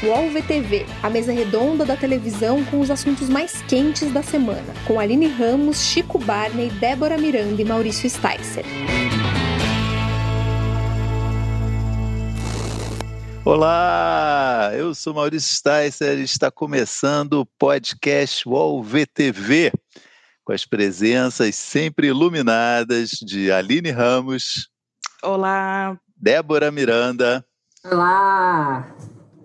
UOL VTV, a mesa redonda da televisão com os assuntos mais quentes da semana, com Aline Ramos, Chico Barney, Débora Miranda e Maurício Sticer. Olá, eu sou Maurício Sticer e está começando o podcast UOL VTV, com as presenças sempre iluminadas de Aline Ramos. Olá. Débora Miranda. Olá!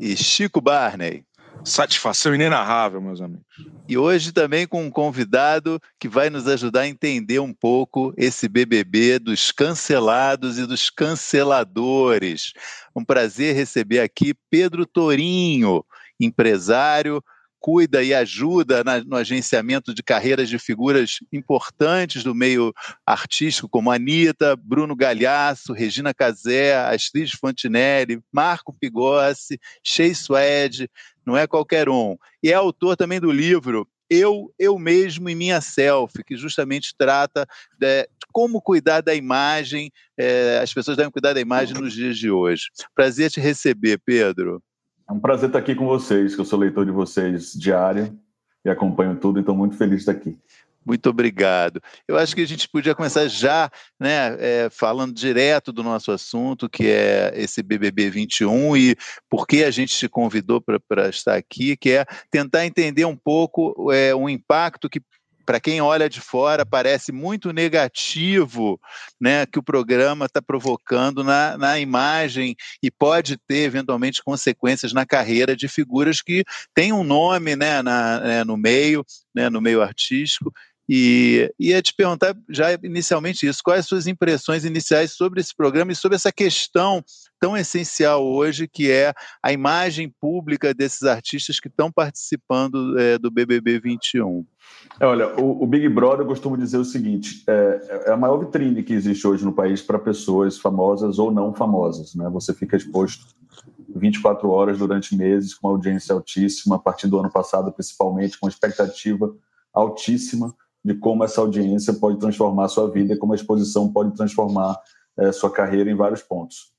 E Chico Barney. Satisfação inenarrável, meus amigos. E hoje também com um convidado que vai nos ajudar a entender um pouco esse BBB dos cancelados e dos canceladores. Um prazer receber aqui Pedro Torinho, empresário, cuida e ajuda na, no agenciamento de carreiras de figuras importantes do meio artístico, como Anitta, Bruno Galhaço, Regina Casé, Astrid Fontinelli, Marco Pigossi, Shea Suede, não é qualquer um. E é autor também do livro eu, eu mesmo e minha selfie, que justamente trata de como cuidar da imagem, é, as pessoas devem cuidar da imagem nos dias de hoje. Prazer te receber, Pedro. É um prazer estar aqui com vocês, que eu sou leitor de vocês diário e acompanho tudo, então muito feliz de estar aqui. Muito obrigado. Eu acho que a gente podia começar já, né, é, falando direto do nosso assunto, que é esse BBB 21 e por que a gente te convidou para estar aqui, que é tentar entender um pouco é, o impacto que para quem olha de fora, parece muito negativo né, que o programa está provocando na, na imagem e pode ter, eventualmente, consequências na carreira de figuras que têm um nome né, na, né, no meio, né, no meio artístico. E ia te perguntar já inicialmente isso, quais as suas impressões iniciais sobre esse programa e sobre essa questão tão essencial hoje, que é a imagem pública desses artistas que estão participando é, do BBB 21. É, olha, o, o, Big Brother, eu costumo dizer o seguinte: é, é a maior vitrine que existe hoje no país para pessoas famosas ou não famosas. Né? Você fica exposto 24 horas durante meses, com uma audiência altíssima, a partir do ano passado, principalmente, com expectativa altíssima de como essa audiência pode transformar a sua vida e como a exposição pode transformar é, sua carreira em vários pontos.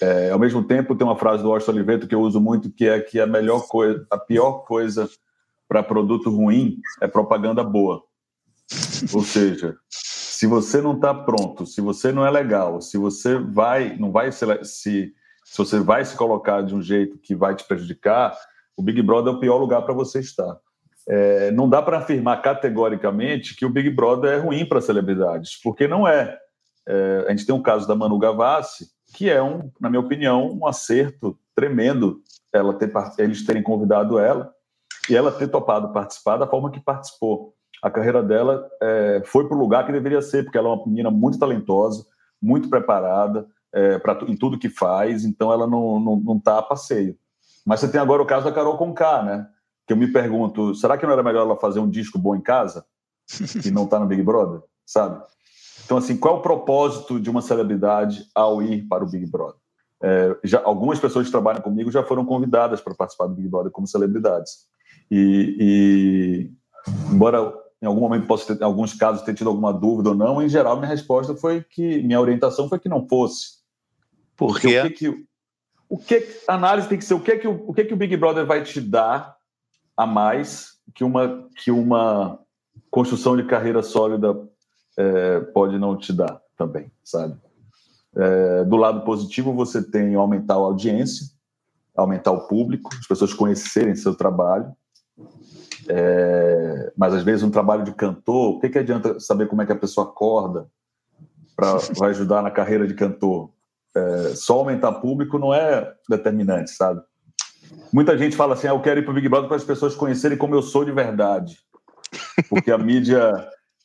É, ao mesmo tempo, tem uma frase do Austin Oliveto que eu uso muito, que é que a melhor coisa, a pior coisa para produto ruim é propaganda boa. Ou seja, se você não está pronto, se você não é legal, se você vai, não vai se, se, se você vai se colocar de um jeito que vai te prejudicar, o Big Brother é o pior lugar para você estar. É, não dá para afirmar categoricamente que o Big Brother é ruim para celebridades, porque não é. é. A gente tem um caso da Manu Gavassi, que é, um, na minha opinião, um acerto tremendo ela ter, eles terem convidado ela e ela ter topado participar da forma que participou. A carreira dela é, foi para o lugar que deveria ser, porque ela é uma menina muito talentosa, muito preparada é, pra, em tudo que faz, então ela não está não, não tá a passeio. Mas você tem agora o caso da Carol Conká, né? Que eu me pergunto, será que não era melhor ela fazer um disco bom em casa e não tá no Big Brother, sabe? Então, assim, qual é o propósito de uma celebridade ao ir para o Big Brother? É, já, algumas pessoas que trabalham comigo já foram convidadas para participar do Big Brother como celebridades. E, e, embora em algum momento possa ter, em alguns casos, ter tido alguma dúvida ou não, em geral minha resposta foi que minha orientação foi que não fosse. Por quê? O que, que o que a análise tem que ser o que que o, o que que o Big Brother vai te dar a mais que uma que uma construção de carreira sólida é, pode não te dar também, sabe? É, do lado positivo, você tem aumentar a audiência, aumentar o público, as pessoas conhecerem seu trabalho. É, mas às vezes um trabalho de cantor, o que, que adianta saber como é que a pessoa acorda para ajudar na carreira de cantor? É, só aumentar público não é determinante, sabe? Muita gente fala assim: ah, eu quero ir para o Big Brother para as pessoas conhecerem como eu sou de verdade, porque a mídia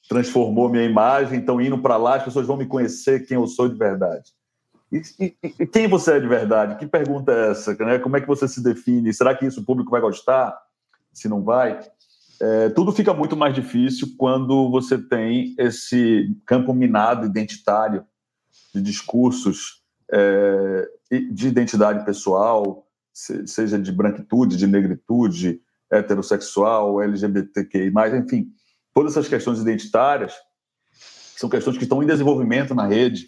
transformou minha imagem, então indo para lá as pessoas vão me conhecer quem eu sou de verdade. E, e, e, quem você é de verdade? Que pergunta é essa? Né? Como é que você se define? Será que isso o público vai gostar? Se não vai? É, tudo fica muito mais difícil quando você tem esse campo minado identitário de discursos é, de identidade pessoal, seja de branquitude, de negritude, heterossexual, LGBTQI+, enfim, todas essas questões identitárias são questões que estão em desenvolvimento na rede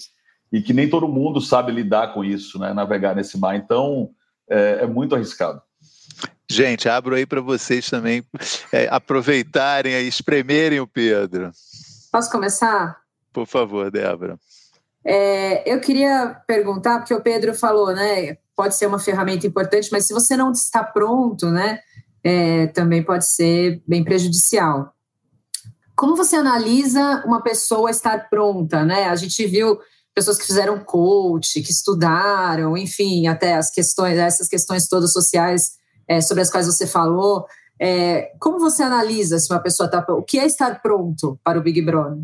e que nem todo mundo sabe lidar com isso, né, navegar nesse mar. Então, é, é muito arriscado. Gente, abro aí para vocês também é, aproveitarem e espremerem o Pedro. Posso começar? Por favor, Débora. É, eu queria perguntar, porque o Pedro falou, né? Pode ser uma ferramenta importante, mas se você não está pronto, né? É, também pode ser bem prejudicial. Como você analisa uma pessoa estar pronta, né? A gente viu pessoas que fizeram coach, que estudaram, enfim, até as questões, essas questões todas sociais é, sobre as quais você falou. É, como você analisa se uma pessoa está o que é estar pronto para o Big Brother?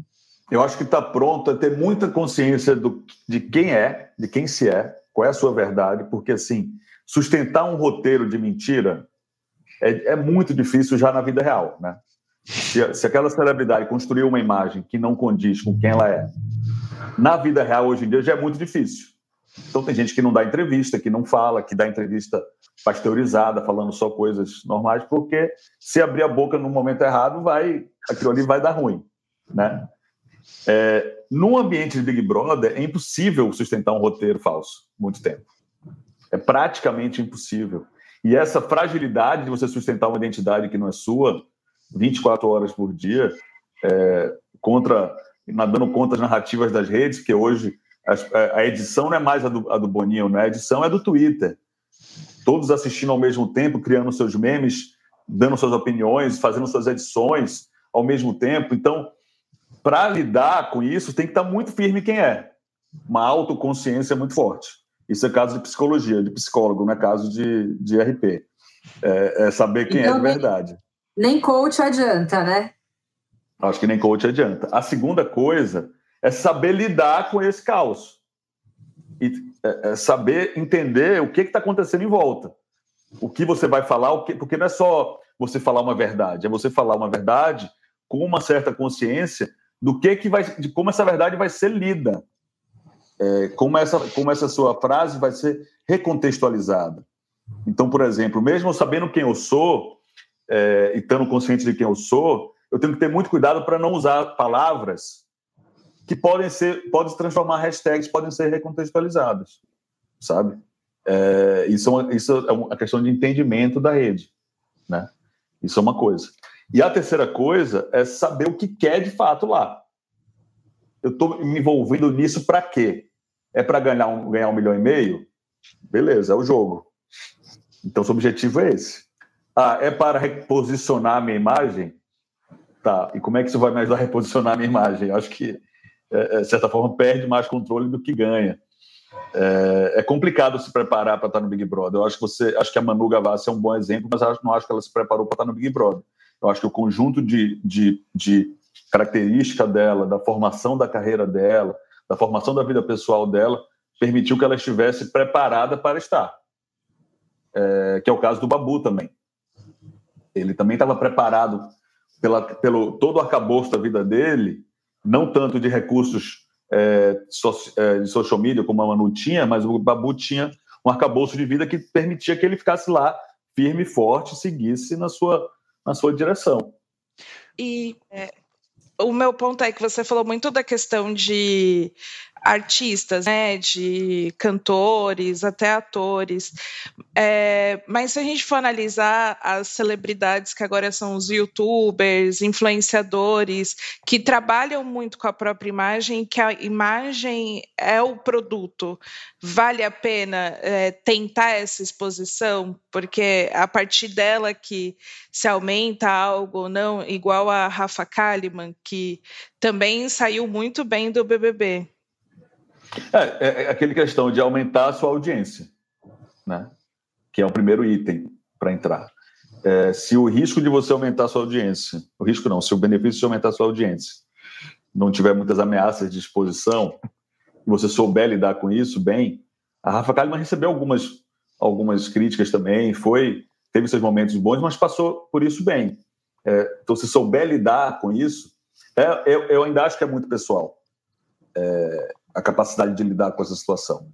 Eu acho que está pronto é ter muita consciência do, de quem é, de quem se é, qual é a sua verdade, porque assim, sustentar um roteiro de mentira é, é muito difícil já na vida real, né? Se, se, aquela celebridade construiu uma imagem que não condiz com quem ela é, na vida real hoje em dia já é muito difícil. Então tem gente que não dá entrevista, que não fala, que dá entrevista pasteurizada, falando só coisas normais, porque se abrir a boca no momento errado, vai aquilo ali vai dar ruim, né? É, num ambiente de Big Brother, é impossível sustentar um roteiro falso muito tempo. É praticamente impossível. E essa fragilidade de você sustentar uma identidade que não é sua, 24 horas por dia, é, contra nadando contra as narrativas das redes, que hoje a, a edição não é mais a do, a do Boninho, né? a edição é do Twitter. Todos assistindo ao mesmo tempo, criando seus memes, dando suas opiniões, fazendo suas edições ao mesmo tempo. Então, para lidar com isso, tem que estar muito firme quem é. Uma autoconsciência muito forte. Isso é caso de psicologia, de psicólogo, não é caso de, de RP. É, é saber quem então, é de verdade. Nem, nem coach adianta, né? Acho que nem coach adianta. A segunda coisa é saber lidar com esse caos. E é, é saber entender o que está acontecendo em volta. O que você vai falar, que, porque não é só você falar uma verdade, é você falar uma verdade com uma certa consciência do que que vai, de como essa verdade vai ser lida, é, como essa, como essa sua frase vai ser recontextualizada. Então, por exemplo, mesmo sabendo quem eu sou é, e estando consciente de quem eu sou, eu tenho que ter muito cuidado para não usar palavras que podem ser, podem se transformar hashtags, podem ser recontextualizadas, sabe? É, isso, é uma, isso é uma questão de entendimento da rede, né? Isso é uma coisa. E a terceira coisa é saber o que quer de fato lá. Eu estou me envolvendo nisso para quê? É para ganhar um, ganhar um milhão e meio? Beleza, é o jogo. Então, o objetivo é esse. Ah, é para reposicionar a minha imagem? Tá. E como é que isso vai me ajudar a reposicionar a minha imagem? Eu acho que, é, é, de certa forma, perde mais controle do que ganha. É, é complicado se preparar para estar no Big Brother. Eu acho que você, acho que a Manu Gavassi é um bom exemplo, mas não acho que ela se preparou para estar no Big Brother. Eu acho que o conjunto de, de, de característica dela, da formação da carreira dela, da formação da vida pessoal dela, permitiu que ela estivesse preparada para estar. É, que é o caso do Babu também. Ele também estava preparado pela, pelo todo o arcabouço da vida dele, não tanto de recursos é, so, é, de social media como a Manu tinha, mas o Babu tinha um arcabouço de vida que permitia que ele ficasse lá firme e forte, seguisse na sua na sua direção. E é, o meu ponto é que você falou muito da questão de artistas, né, de cantores, até atores. É, mas se a gente for analisar as celebridades que agora são os youtubers, influenciadores, que trabalham muito com a própria imagem, que a imagem é o produto, vale a pena é, tentar essa exposição? Porque a partir dela que se aumenta algo ou não, igual a Rafa Kalimann, que também saiu muito bem do BBB. É, é, é aquele questão de aumentar a sua audiência, né? que é o primeiro item para entrar. É, se o risco de você aumentar a sua audiência, o risco não, se o benefício de aumentar a sua audiência não tiver muitas ameaças de exposição, e você souber lidar com isso bem, a Rafa Kalimann recebeu algumas, algumas críticas também, foi teve seus momentos bons, mas passou por isso bem. É, então, se souber lidar com isso, é, eu, eu, ainda acho que é muito pessoal. É, a capacidade de lidar com essa situação.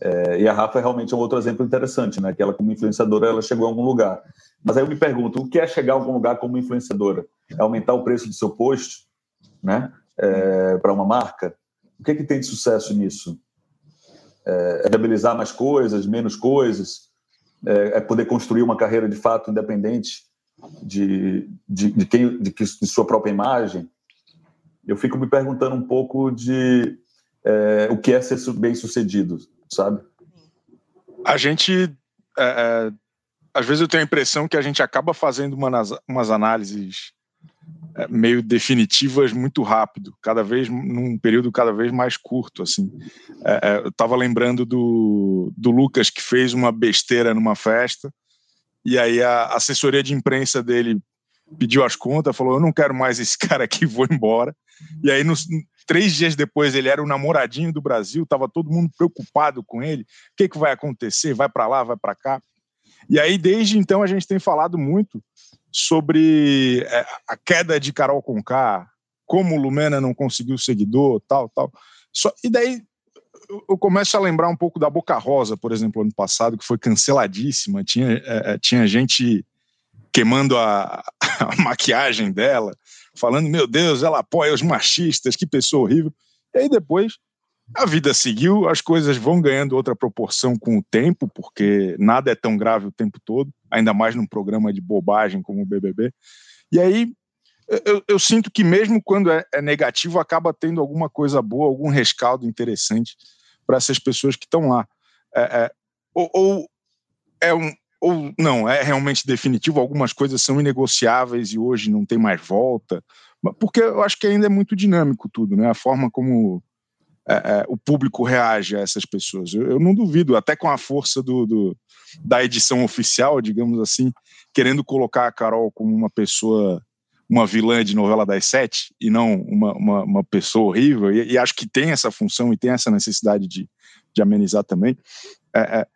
É, e a Rafa é realmente um outro exemplo interessante, né? Que ela, como influenciadora, ela chegou a algum lugar. Mas aí eu me pergunto, o que é chegar a algum lugar como influenciadora? É aumentar o preço do seu post, né? É, para uma marca? O que, é que tem de sucesso nisso? É, é viabilizar mais coisas, menos coisas? é, é poder construir uma carreira de fato independente de, de, de quem, de, de sua própria imagem, eu fico me perguntando um pouco de é, o que é ser bem sucedido, sabe? A gente, é, é, às vezes eu tenho a impressão que a gente acaba fazendo umas, umas análises é, meio definitivas muito rápido, cada vez num período cada vez mais curto, assim. É, eu estava lembrando do, do Lucas que fez uma besteira numa festa e aí a assessoria de imprensa dele pediu as contas, falou: Eu não quero mais esse cara aqui, vou embora. E aí, nos, três dias depois, ele era o namoradinho do Brasil, estava todo mundo preocupado com ele. O que, que vai acontecer? Vai para lá, vai para cá. E aí, desde então, a gente tem falado muito sobre é, a queda de Carol Conká, como Lumena não conseguiu seguidor, tal, tal. Só, e daí eu começo a lembrar um pouco da Boca Rosa, por exemplo, ano passado, que foi canceladíssima. Tinha, é, é tinha gente queimando a, a, maquiagem dela, falando: Meu Deus, ela apoia os machistas, que pessoa horrível. E aí depois a vida seguiu, as coisas vão ganhando outra proporção com o tempo, porque nada é tão grave o tempo todo, ainda mais num programa de bobagem como o BBB. E aí eu, eu sinto que mesmo quando é, é negativo, acaba tendo alguma coisa boa, algum rescaldo interessante para essas pessoas que estão lá. É, é, ou, ou, é um, ou não, é realmente definitivo, algumas coisas são inegociáveis e hoje não tem mais volta, porque eu acho que ainda é muito dinâmico tudo, né? A forma como é, é, o público reage a essas pessoas. Eu, eu não duvido, até com a força do, do, da edição oficial, digamos assim, querendo colocar a Carol como uma pessoa uma vilã de novela das sete e não uma, uma, uma pessoa horrível, e, e, acho que tem essa função e tem essa necessidade de, de amenizar também. É, é,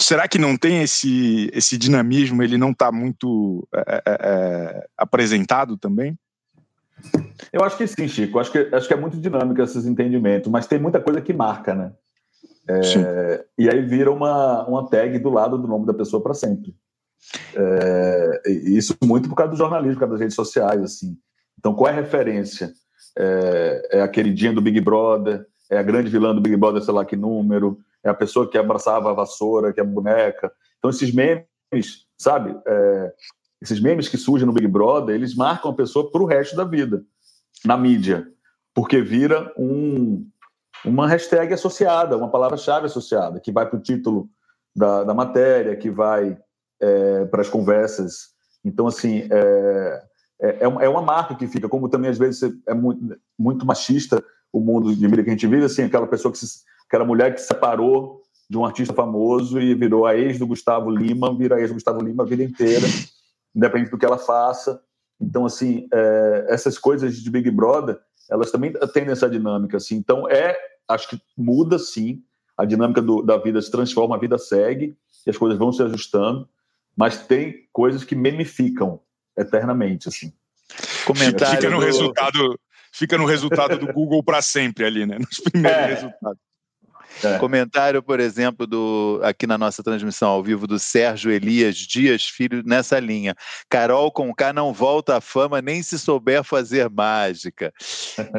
será que não tem esse, esse dinamismo, ele não está muito é, é, é, apresentado também? Eu acho que sim, Chico. Acho que, acho que é muito dinâmico esses entendimentos, mas tem muita coisa que marca, né? É, e aí vira uma, uma tag do lado do nome da pessoa para sempre. É, isso muito por causa do jornalismo, por causa das redes sociais, assim. Então, qual é a referência? É, é a queridinha do Big Brother, é a grande vilã do Big Brother, sei lá que número, é a pessoa que abraçava a vassoura, que é a boneca. Então, esses memes, sabe? É, esses memes que surgem no Big Brother, eles marcam a pessoa para o resto da vida, na mídia, porque vira um, uma hashtag associada, uma palavra-chave associada, que vai para o título da, da matéria, que vai é, para as conversas. Então, assim, é, é, é, é, uma marca que fica, como também às vezes é muito, muito machista o mundo de mídia que a gente vive, assim, aquela pessoa que se, aquela mulher que se separou de um artista famoso e virou a ex do Gustavo Lima, vira a ex do Gustavo Lima a vida inteira, independente do que ela faça. Então, assim, é, essas coisas de Big Brother, elas também têm essa dinâmica, assim. Então, é, acho que muda, sim, a dinâmica do, da vida se transforma, a vida segue, e as coisas vão se ajustando mas tem coisas que memificam eternamente, assim. Comentário fica no do... resultado, fica no resultado do Google para sempre ali, né? Nos primeiros é. resultados. É. Comentário, por exemplo, do aqui na nossa transmissão ao vivo do Sérgio Elias Dias Filho nessa linha. Carol com K não volta à fama nem se souber fazer mágica.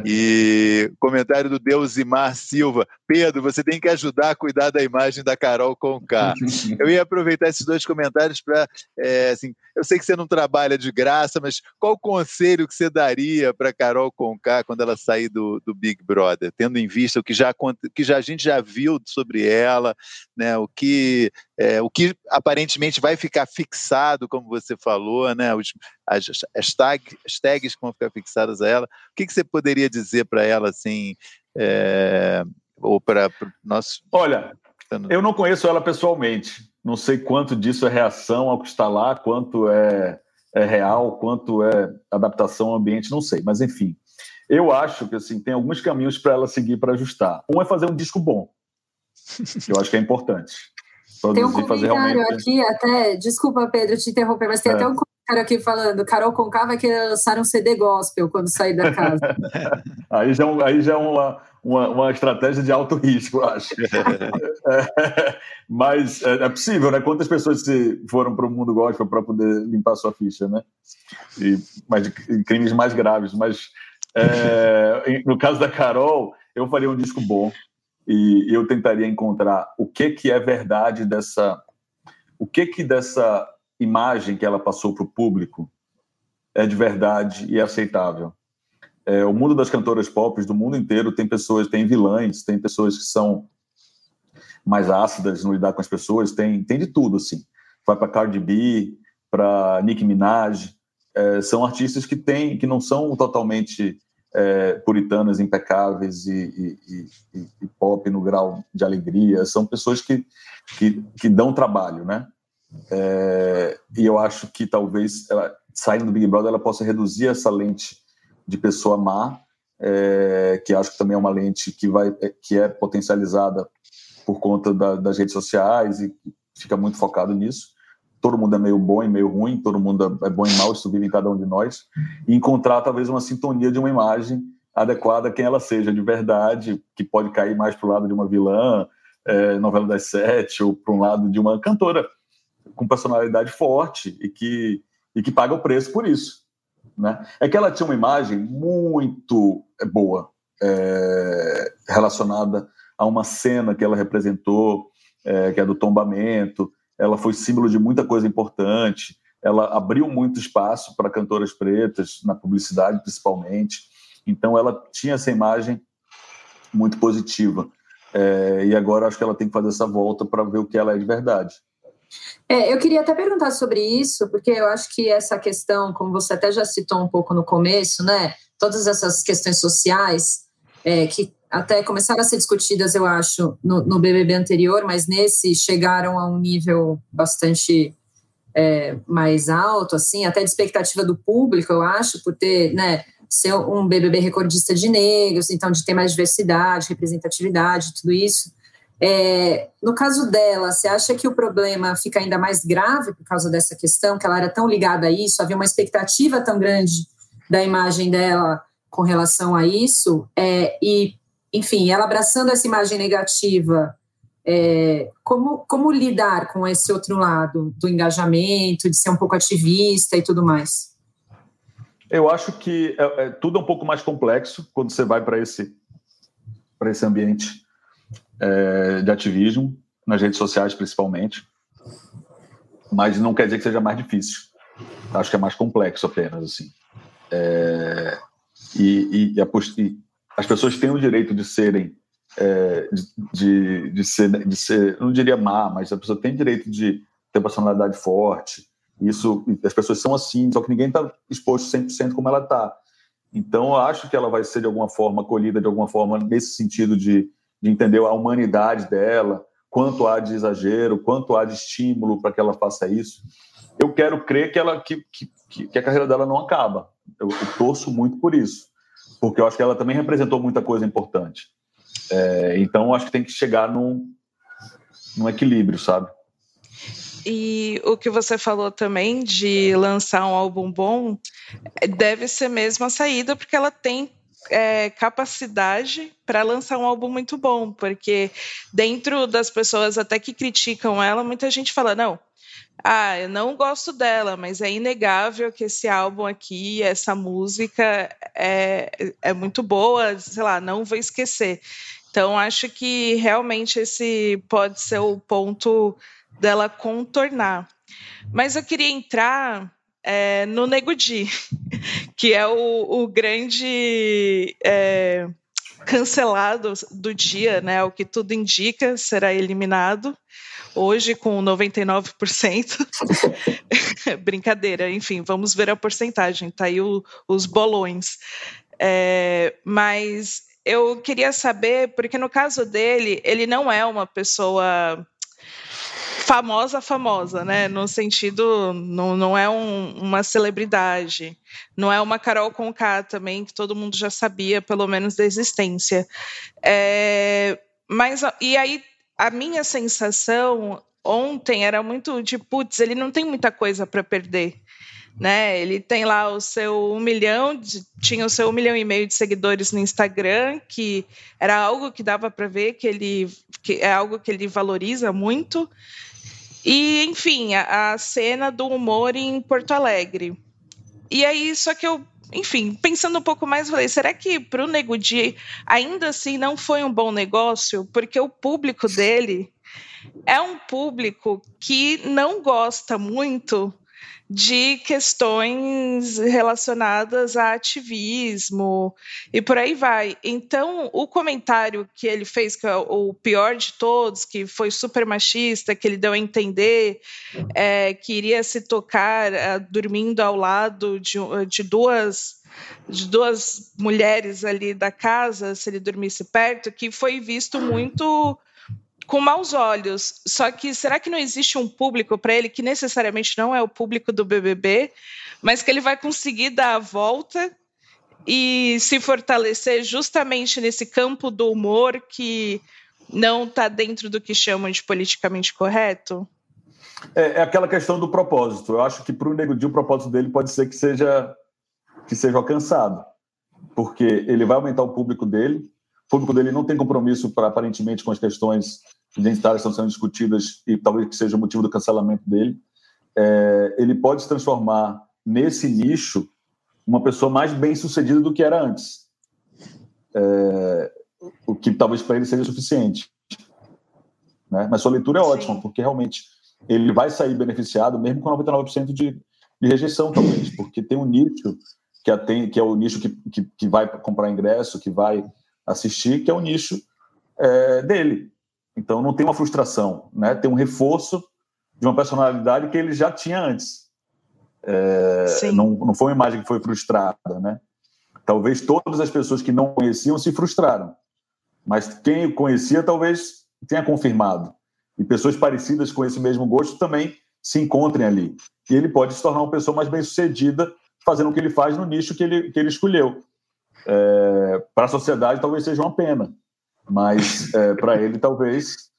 E comentário do Deusimar Silva. Pedro, você tem que ajudar a cuidar da imagem da Carol com K. Eu ia aproveitar esses dois comentários para, é, assim, eu sei que você não trabalha de graça, mas qual conselho que você daria para Carol Conká quando ela sair do, do Big Brother, tendo em vista o que já que já a gente já viu sobre ela, né? O que é, o que aparentemente vai ficar fixado, como você falou, né? Os, as, as, tag, as tags que vão ficar fixadas a ela. O que, que você poderia dizer para ela assim? É, ou para nós? Olha, eu não conheço ela pessoalmente. Não sei quanto disso é reação ao que está lá, quanto é, é real, quanto é adaptação ao ambiente, não sei. Mas, enfim, eu acho que assim, tem alguns caminhos para ela seguir para ajustar. Um é fazer um disco bom, que eu acho que é importante. Produzir, tem um comentário aqui, até, desculpa, Pedro, te interromper, mas tem é. até um comentário aqui falando: Carol Conká vai querer lançar um CD gospel quando sair da casa. aí já, é aí já é uma, uma, uma estratégia de alto risco, acho. é, mas é, é, possível, né? Quantas pessoas se foram para o mundo gospel para poder limpar sua ficha, né? E, mas de crimes mais graves. Mas é, no caso da Carol, eu faria um disco bom e eu tentaria encontrar o que, que é verdade dessa o que que dessa imagem que ela passou para o público é de verdade e é aceitável. É, o mundo das cantoras pop do mundo inteiro tem pessoas, tem vilãs, tem pessoas que são mais ácidas no lidar com as pessoas, tem, tem de tudo, assim. Vai para Cardi B, para Nicki Minaj, é, são artistas que têm, que não são totalmente é, puritanas, impecáveis e, e, e, e, pop no grau de alegria, são pessoas que, que, que dão trabalho, né? É, e eu acho que talvez ela, saindo do Big Brother ela possa reduzir essa lente de pessoa má, é, que acho que também é uma lente que vai que é potencializada por conta da, das redes sociais e fica muito focado nisso. Todo mundo é meio bom e meio ruim, todo mundo é bom e mal, isso vive em cada um de nós. E encontrar talvez uma sintonia de uma imagem adequada a quem ela seja de verdade, que pode cair mais para o lado de uma vilã, é, novela das sete, ou para um lado de uma cantora com personalidade forte e que, e que paga o preço por isso. Né? É que ela tinha uma imagem muito é, boa é, relacionada a uma cena que ela representou, é, que é do tombamento. Ela foi símbolo de muita coisa importante. Ela abriu muito espaço para cantoras pretas, na publicidade principalmente. Então, ela tinha essa imagem muito positiva. É, e agora acho que ela tem que fazer essa volta para ver o que ela é de verdade. É, eu queria até perguntar sobre isso, porque eu acho que essa questão, como você até já citou um pouco no começo, né? Todas essas questões sociais é, que até começaram a ser discutidas, eu acho, no, no, BBB anterior, mas nesse chegaram a um nível bastante é, mais alto, assim, até de expectativa do público, eu acho, por ter, né, ser um BBB recordista de negros, então de ter mais diversidade, representatividade, tudo isso. É, no caso dela, você acha que o problema fica ainda mais grave por causa dessa questão, que ela era tão ligada a isso, havia uma expectativa tão grande da imagem dela com relação a isso, é, e, enfim, ela abraçando essa imagem negativa, é, como, como lidar com esse outro lado do engajamento, de ser um pouco ativista e tudo mais? Eu acho que é, é tudo é um pouco mais complexo quando você vai para esse, esse ambiente é, de ativismo, nas redes sociais principalmente, mas não quer dizer que seja mais difícil. Acho que é mais complexo apenas, assim. É, e, e, e, as pessoas têm o direito de serem, é, de, de, de, ser, de ser, não diria má, mas a pessoa tem direito de ter personalidade forte. Isso, as pessoas são assim, só que ninguém está exposto 100% como ela está. Então, eu acho que ela vai ser de alguma forma acolhida, de alguma forma, nesse sentido de de entender a humanidade dela, quanto há de exagero, quanto há de estímulo para que ela faça isso. Eu quero crer que, ela, que, que, que a carreira dela não acaba. Eu, eu, torço muito por isso, porque eu acho que ela também representou muita coisa importante. É, então, acho que tem que chegar num, num equilíbrio, sabe? E o que você falou também de lançar um álbum bom deve ser mesmo a saída, porque ela tem é, capacidade para lançar um álbum muito bom, porque dentro das pessoas até que criticam ela, muita gente fala: não, ah, eu não gosto dela, mas é inegável que esse álbum aqui, essa música é, é muito boa, sei lá, não vou esquecer. Então, acho que realmente esse pode ser o ponto dela contornar. Mas eu queria entrar é, no Nego Di, que é o, o grande é, cancelado do dia, né? O que tudo indica será eliminado hoje com 99%. Brincadeira, enfim, vamos ver a porcentagem, tá aí o, os bolões. É, mas eu queria saber, porque no caso dele, ele não é uma pessoa famosa, famosa, né? No sentido, não, não é um, uma celebridade, não é uma Carol Conká também, que todo mundo já sabia, pelo menos, da existência. É, mas, e aí, a minha sensação ontem era muito de, putz, ele não tem muita coisa para perder. Né? Ele tem lá o seu um milhão, de, tinha o seu um milhão e meio de seguidores no Instagram, que era algo que dava para ver que ele que é algo que ele valoriza muito. E, enfim, a, a cena do humor em Porto Alegre. E aí, só que eu enfim, pensando um pouco mais, falei, será que para o Nego Di ainda assim não foi um bom negócio? Porque o público dele é um público que não gosta muito de questões relacionadas a ativismo e por aí vai. Então, o comentário que ele fez, que é o pior de todos, que foi super machista, que ele deu a entender é, que iria se tocar é, dormindo ao lado de, de duas de duas mulheres ali da casa, se ele dormisse perto, que foi visto muito com maus olhos. Só que será que não existe um público para ele que necessariamente não é o público do BBB, mas que ele vai conseguir dar a volta e se fortalecer justamente nesse campo do humor que não está dentro do que chamam de politicamente correto? É, é, aquela questão do propósito. Eu acho que para o Nego o propósito dele pode ser que seja que seja alcançado, porque ele vai aumentar o público dele. O público dele não tem compromisso para aparentemente com as questões identitárias estão sendo discutidas e talvez que seja o motivo do cancelamento dele, é, ele pode se transformar nesse nicho uma pessoa mais bem sucedida do que era antes. É, o que talvez para ele seja suficiente. Né? Mas sua leitura é ótima, Sim. porque realmente ele vai sair beneficiado, mesmo com 99% de, de rejeição, talvez, porque tem um nicho que, atende, que é o nicho que, que, que vai comprar ingresso, que vai assistir, que é o nicho é, dele. Então não tem uma frustração, né? Tem um reforço de uma personalidade que ele já tinha antes. É, não, não foi uma imagem que foi frustrada, né? Talvez todas as pessoas que não conheciam se frustraram, mas quem o conhecia talvez tenha confirmado. E pessoas parecidas com esse mesmo gosto também se encontrem ali. E ele pode se tornar uma pessoa mais bem-sucedida fazendo o que ele faz no nicho que ele, que ele escolheu. É, Para a sociedade, talvez seja uma pena, mas é, para ele talvez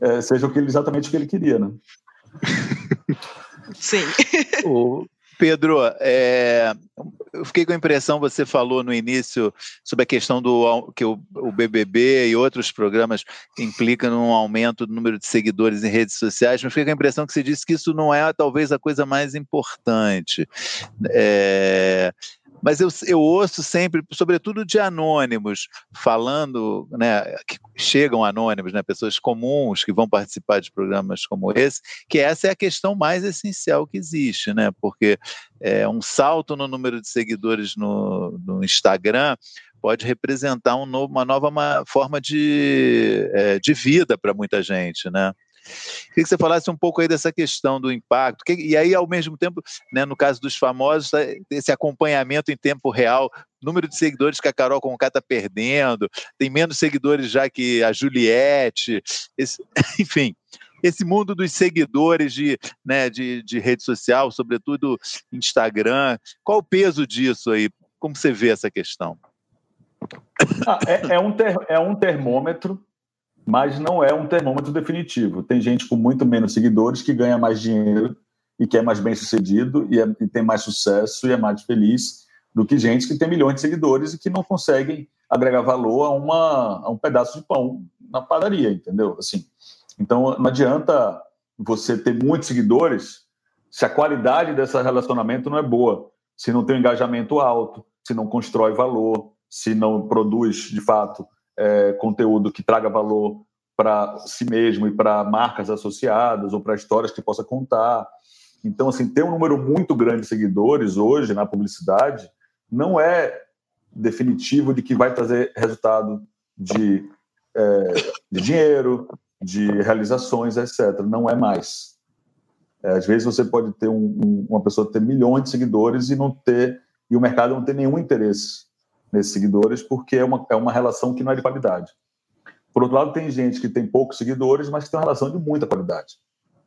é, seja o que ele, exatamente o que ele queria, né? Sim. o Pedro, é, eu fiquei com a impressão, você falou no início sobre a questão do que o, o BBB e outros programas implicam num aumento do número de seguidores em redes sociais, mas fiquei com a impressão que você disse que isso não é talvez a coisa mais importante. É, mas eu, eu ouço sempre, sobretudo de anônimos, falando, né, que chegam anônimos, né, pessoas comuns que vão participar de programas como esse, que essa é a questão mais essencial que existe, né, porque é, um salto no número de seguidores no, no Instagram pode representar um novo, uma nova forma de, é, de vida para muita gente, né? Queria que você falasse um pouco aí dessa questão do impacto, e aí, ao mesmo tempo, né, no caso dos famosos, tá, esse acompanhamento em tempo real, número de seguidores que a Carol Conká está perdendo, tem menos seguidores já que a Juliette, esse, enfim, esse mundo dos seguidores de, né, de, de rede social, sobretudo Instagram, qual o peso disso aí? Como você vê essa questão? Ah, é, é, um ter, é um termômetro mas não é um termômetro definitivo. Tem gente com muito menos seguidores que ganha mais dinheiro e que é mais bem sucedido e, é, e, tem mais sucesso e é mais feliz do que gente que tem milhões de seguidores e que não conseguem agregar valor a, uma, a um pedaço de pão na padaria, entendeu? Assim, então não adianta você ter muitos seguidores se a qualidade desse relacionamento não é boa, se não tem um engajamento alto, se não constrói valor, se não produz de fato é, conteúdo que traga valor para si mesmo e para marcas associadas ou para histórias que possa contar. Então, assim, ter um número muito grande de seguidores hoje na publicidade não é definitivo de que vai trazer resultado de, é, de dinheiro, de realizações, etc. Não é mais. É, às vezes você pode ter um, um, uma pessoa ter milhões de seguidores e não ter e o mercado não ter nenhum interesse nesses seguidores, porque é uma, é uma relação que não é de qualidade. Por outro lado, tem gente que tem poucos seguidores, mas que tem uma relação de muita qualidade.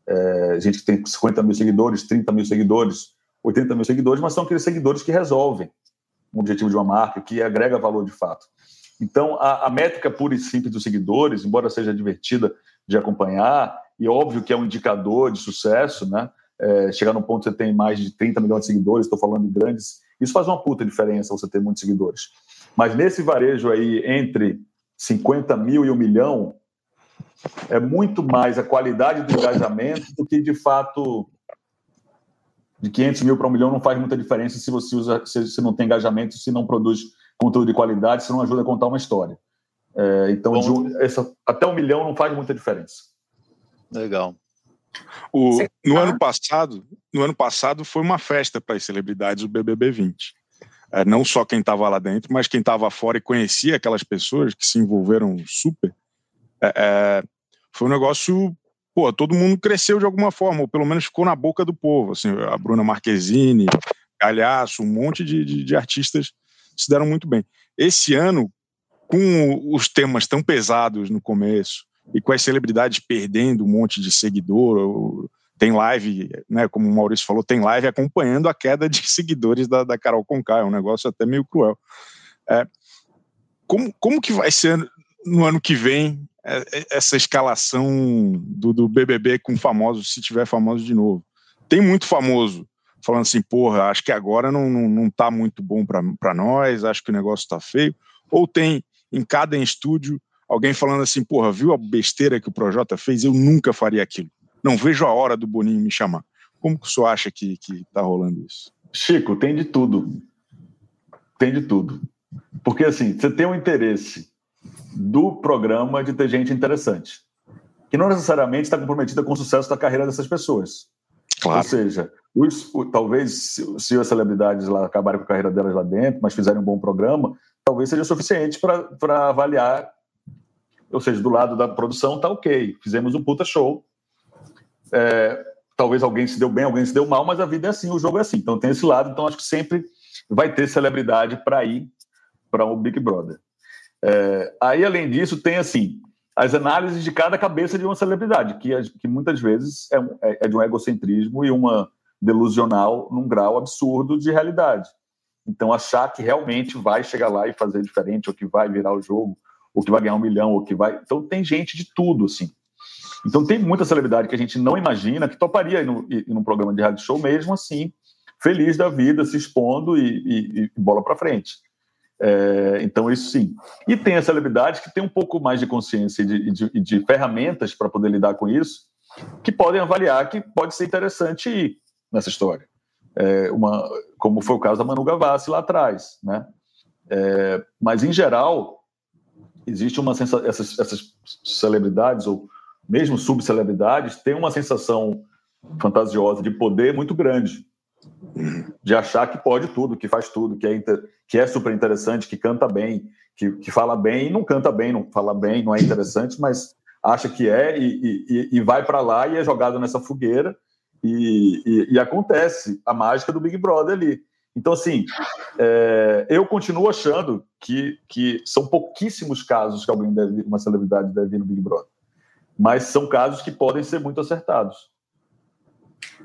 É, gente que tem 50 mil seguidores, 30 mil seguidores, 80 mil seguidores, mas são aqueles seguidores que resolvem o objetivo de uma marca, que agrega valor de fato. Então, a, a métrica pura e simples dos seguidores, embora seja divertida de acompanhar, e óbvio que é um indicador de sucesso, né? É, chegar num ponto que você tem mais de 30 milhões de seguidores, estou falando de grandes isso faz uma puta diferença você ter muitos seguidores. Mas nesse varejo aí, entre 50 mil e um milhão, é muito mais a qualidade do engajamento do que, de fato, de 500 mil para um milhão não faz muita diferença se você usa, se, se não tem engajamento, se não produz conteúdo de qualidade, se não ajuda a contar uma história. É, então, de, essa, até um milhão não faz muita diferença. Legal. O, no ano passado, no ano passado foi uma festa para as celebridades do BBB 20. É, não só quem estava lá dentro, mas quem estava fora e conhecia aquelas pessoas que se envolveram super. É, é, foi um negócio, pô, todo mundo cresceu de alguma forma, ou pelo menos ficou na boca do povo. Assim, a Bruna Marquezine, Galhaço, um monte de, de, de artistas se deram muito bem. Esse ano, com os temas tão pesados no começo, e com as celebridades perdendo um monte de seguidor, tem live, né, como o Maurício falou, tem live acompanhando a queda de seguidores da, da Carol Conká, é um negócio até meio cruel. É, como, como que vai ser no ano que vem é, é, essa escalação do, do BBB com famosos, se tiver famoso de novo? Tem muito famoso falando assim, porra, acho que agora não, não, não tá muito bom para nós, acho que o negócio tá feio. Ou tem em cada estúdio alguém falando assim, porra, viu a besteira que o Projota fez? Eu nunca faria aquilo. Não vejo a hora do Boninho me chamar. Como que o senhor acha que, que tá rolando isso? Chico, tem de tudo. Tem de tudo. Porque assim, você tem um interesse do programa de ter gente interessante, que não necessariamente está comprometida com o sucesso da carreira dessas pessoas. Claro. Ou seja, os, o, talvez se, se, as celebridades lá acabarem com a carreira delas lá dentro, mas fizerem um bom programa, talvez seja suficiente para avaliar ou seja, do lado da produção tá ok, fizemos um puta show. É, talvez alguém se deu bem, alguém se deu mal, mas a vida é assim, o jogo é assim. Então tem esse lado, então acho que sempre vai ter celebridade para ir para o Big Brother. É, aí, além disso, tem assim as análises de cada cabeça de uma celebridade, que, que muitas vezes é, é, é de um egocentrismo e uma delusional num grau absurdo de realidade. Então, achar que realmente vai chegar lá e fazer diferente, ou que vai virar o jogo, ou que vai ganhar um milhão, ou que vai. Então tem gente de tudo, assim. Então tem muita celebridade que a gente não imagina que toparia ir, ir num programa de reality show mesmo assim, feliz da vida, se expondo e, e, e bola para frente. É, então isso sim. E tem a celebridade que tem um pouco mais de consciência e de, de, de ferramentas para poder lidar com isso, que podem avaliar que pode ser interessante ir nessa história. É, uma, como foi o caso da Manu Gavassi lá atrás, né? É, mas em geral existe uma sensação, essas, essas celebridades ou mesmo subcelebridades têm uma sensação fantasiosa de poder muito grande, de achar que pode tudo, que faz tudo, que é, inter, que é super interessante, que canta bem, que, que fala bem não canta bem, não fala bem, não é interessante, mas acha que é e, e, e vai para lá e é jogado nessa fogueira e, e, e acontece a mágica do Big Brother ali. Então, assim, é, eu continuo achando que, que são pouquíssimos casos que alguém deve, uma celebridade deve ir no Big Brother. Mas são casos que podem ser muito acertados.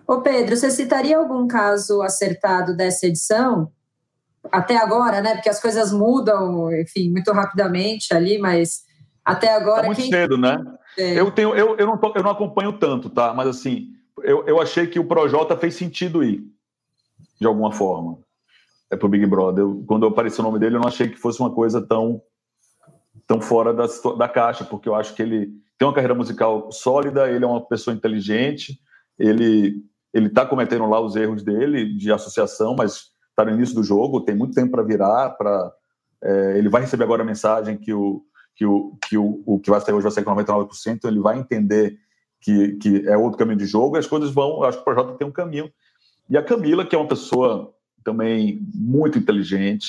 Ô Pedro, você citaria algum caso acertado dessa edição? Até agora, né? Porque as coisas mudam, enfim, muito rapidamente ali, mas até agora. Tá muito quem... cedo, né? É. Eu, tenho, eu, eu, não tô, eu não acompanho tanto, tá? Mas assim, eu, eu achei que o Projota fez sentido ir de alguma forma é pro Big Brother. Eu, quando apareceu o nome dele, eu não achei que fosse uma coisa tão tão fora da, da caixa, porque eu acho que ele tem uma carreira musical sólida, ele é uma pessoa inteligente, ele ele está cometendo lá os erros dele de associação, mas está no início do jogo, tem muito tempo para virar, para é, ele vai receber agora a mensagem que o que o que o, o que vai sair hoje vai sair com 99%, então ele vai entender que, que é outro caminho de jogo, e as coisas vão, eu acho que o projeto tem um caminho e a Camila, que é uma pessoa também muito inteligente,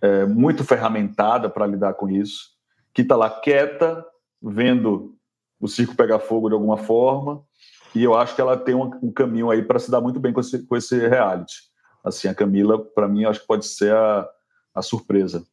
é, muito ferramentada para lidar com isso, que está lá quieta, vendo o circo pegar fogo de alguma forma, e eu acho que ela tem um, um caminho aí para se dar muito bem com esse, com esse reality. Assim, a Camila, para mim, acho que pode ser a, a surpresa.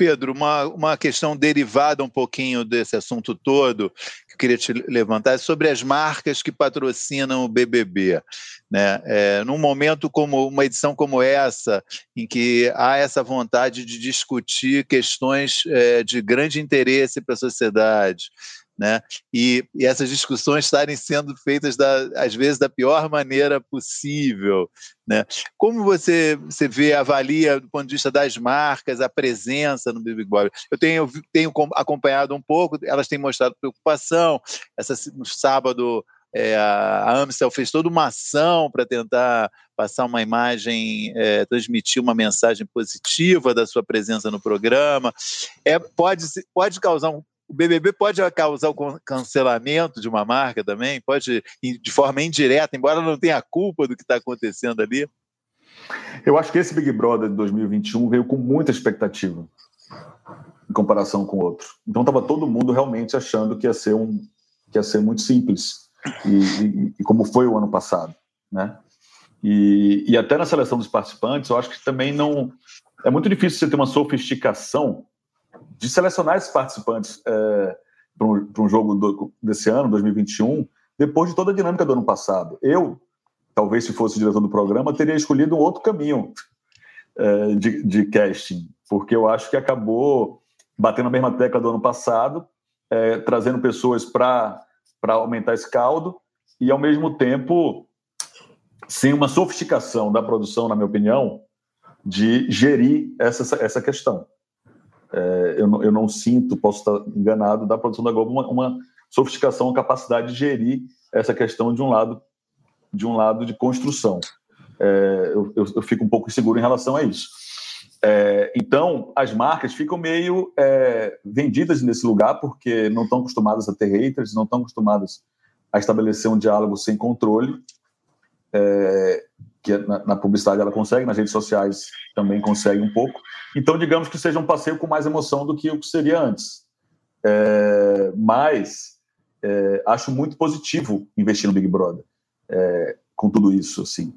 Pedro, uma, uma questão derivada um pouquinho desse assunto todo, que eu queria te levantar, é sobre as marcas que patrocinam o BBB. Né? É, num momento como uma edição como essa, em que há essa vontade de discutir questões é, de grande interesse para a sociedade, né? E, e, essas discussões estarem sendo feitas, da, às vezes, da pior maneira possível. Né? Como você, você vê, avalia, do ponto de vista das marcas, a presença no Big Brother? Eu tenho, tenho acompanhado um pouco, elas têm mostrado preocupação. Essa, no sábado, é, a Amstel fez toda uma ação para tentar passar uma imagem, é, transmitir uma mensagem positiva da sua presença no programa. É, pode, pode causar um o BBB pode causar o cancelamento de uma marca também? Pode, de forma indireta, embora não tenha culpa do que está acontecendo ali? Eu acho que esse Big Brother de 2021 veio com muita expectativa em comparação com o outro. Então estava todo mundo realmente achando que ia ser um que ia ser muito simples e, e, e como foi o ano passado, né? E, e, até na seleção dos participantes, eu acho que também não é muito difícil você ter uma sofisticação de selecionar esses participantes é, para um, jogo do, desse ano, 2021, depois de toda a dinâmica do ano passado. Eu, talvez se fosse o diretor do programa, teria escolhido um outro caminho é, de, de casting, porque eu acho que acabou batendo a mesma tecla do ano passado, é, trazendo pessoas para aumentar esse caldo e, ao mesmo tempo, sem uma sofisticação da produção, na minha opinião, de gerir essa, essa questão. É, eu, não, eu não sinto, posso estar enganado, da produção da Globo uma, uma sofisticação, uma capacidade de gerir essa questão de um lado de um lado de construção. É, eu, eu, eu, fico um pouco inseguro em relação a isso. É, então, as marcas ficam meio é, vendidas nesse lugar porque não estão acostumadas a ter haters, não estão acostumadas a estabelecer um diálogo sem controle é, que na, na, publicidade ela consegue, nas redes sociais também consegue um pouco. Então, digamos que seja um passeio com mais emoção do que o que seria antes. É, mas é, acho muito positivo investir no Big Brother é, com tudo isso. Assim.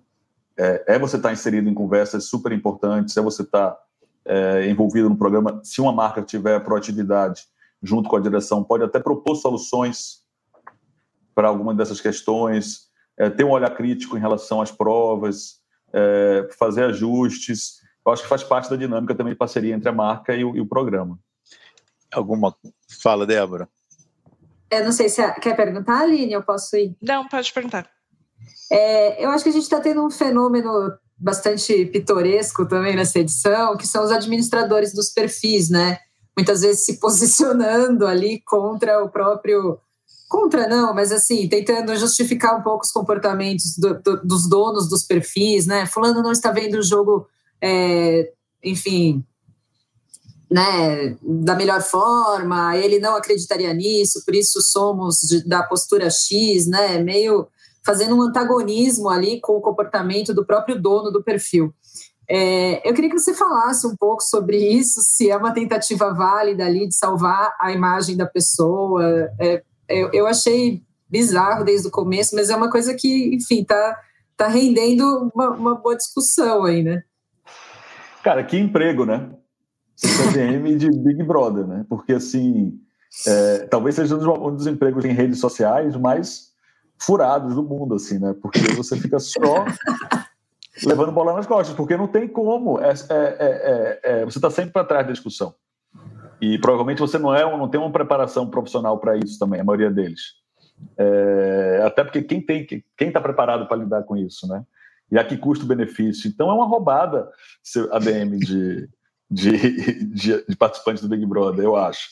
É, é você estar tá inserido em conversas super importantes, é você estar tá, é, envolvido no programa. Se uma marca tiver proatividade junto com a direção, pode até propor soluções para alguma dessas questões é, ter um olhar crítico em relação às provas, é, fazer ajustes. Eu acho que faz parte da dinâmica também de parceria entre a marca e o, e o programa. Alguma fala, Débora? Eu não sei se a... quer perguntar, Aline, eu posso ir? Não, pode perguntar. É, eu acho que a gente está tendo um fenômeno bastante pitoresco também nessa edição, que são os administradores dos perfis, né? Muitas vezes se posicionando ali contra o próprio Contra não, mas assim, tentando justificar um pouco os comportamentos do, do, dos donos dos perfis, né? Fulano não está vendo o jogo, é, enfim, né, da melhor forma, ele não acreditaria nisso, por isso somos da postura X, né? Meio fazendo um antagonismo ali com o comportamento do próprio dono do perfil. É, eu queria que você falasse um pouco sobre isso, se é uma tentativa válida ali de salvar a imagem da pessoa, é, eu, eu achei bizarro desde o começo, mas é uma coisa que, enfim, tá, tá rendendo uma, uma boa discussão aí, né? Cara, que emprego, né? CDM de Big Brother, né? Porque, assim, é, talvez seja um dos empregos em redes sociais mais furados do mundo, assim, né? Porque você fica só levando bola nas costas, porque não tem como. É, é, é, é você está sempre para trás da discussão. E provavelmente você não é, não tem uma preparação profissional para isso também, a maioria deles. É, até porque quem tem, quem está preparado para lidar com isso, né? E a que custo-benefício? Então é uma roubada ser ADM de, de, de, de participantes do Big Brother, eu acho.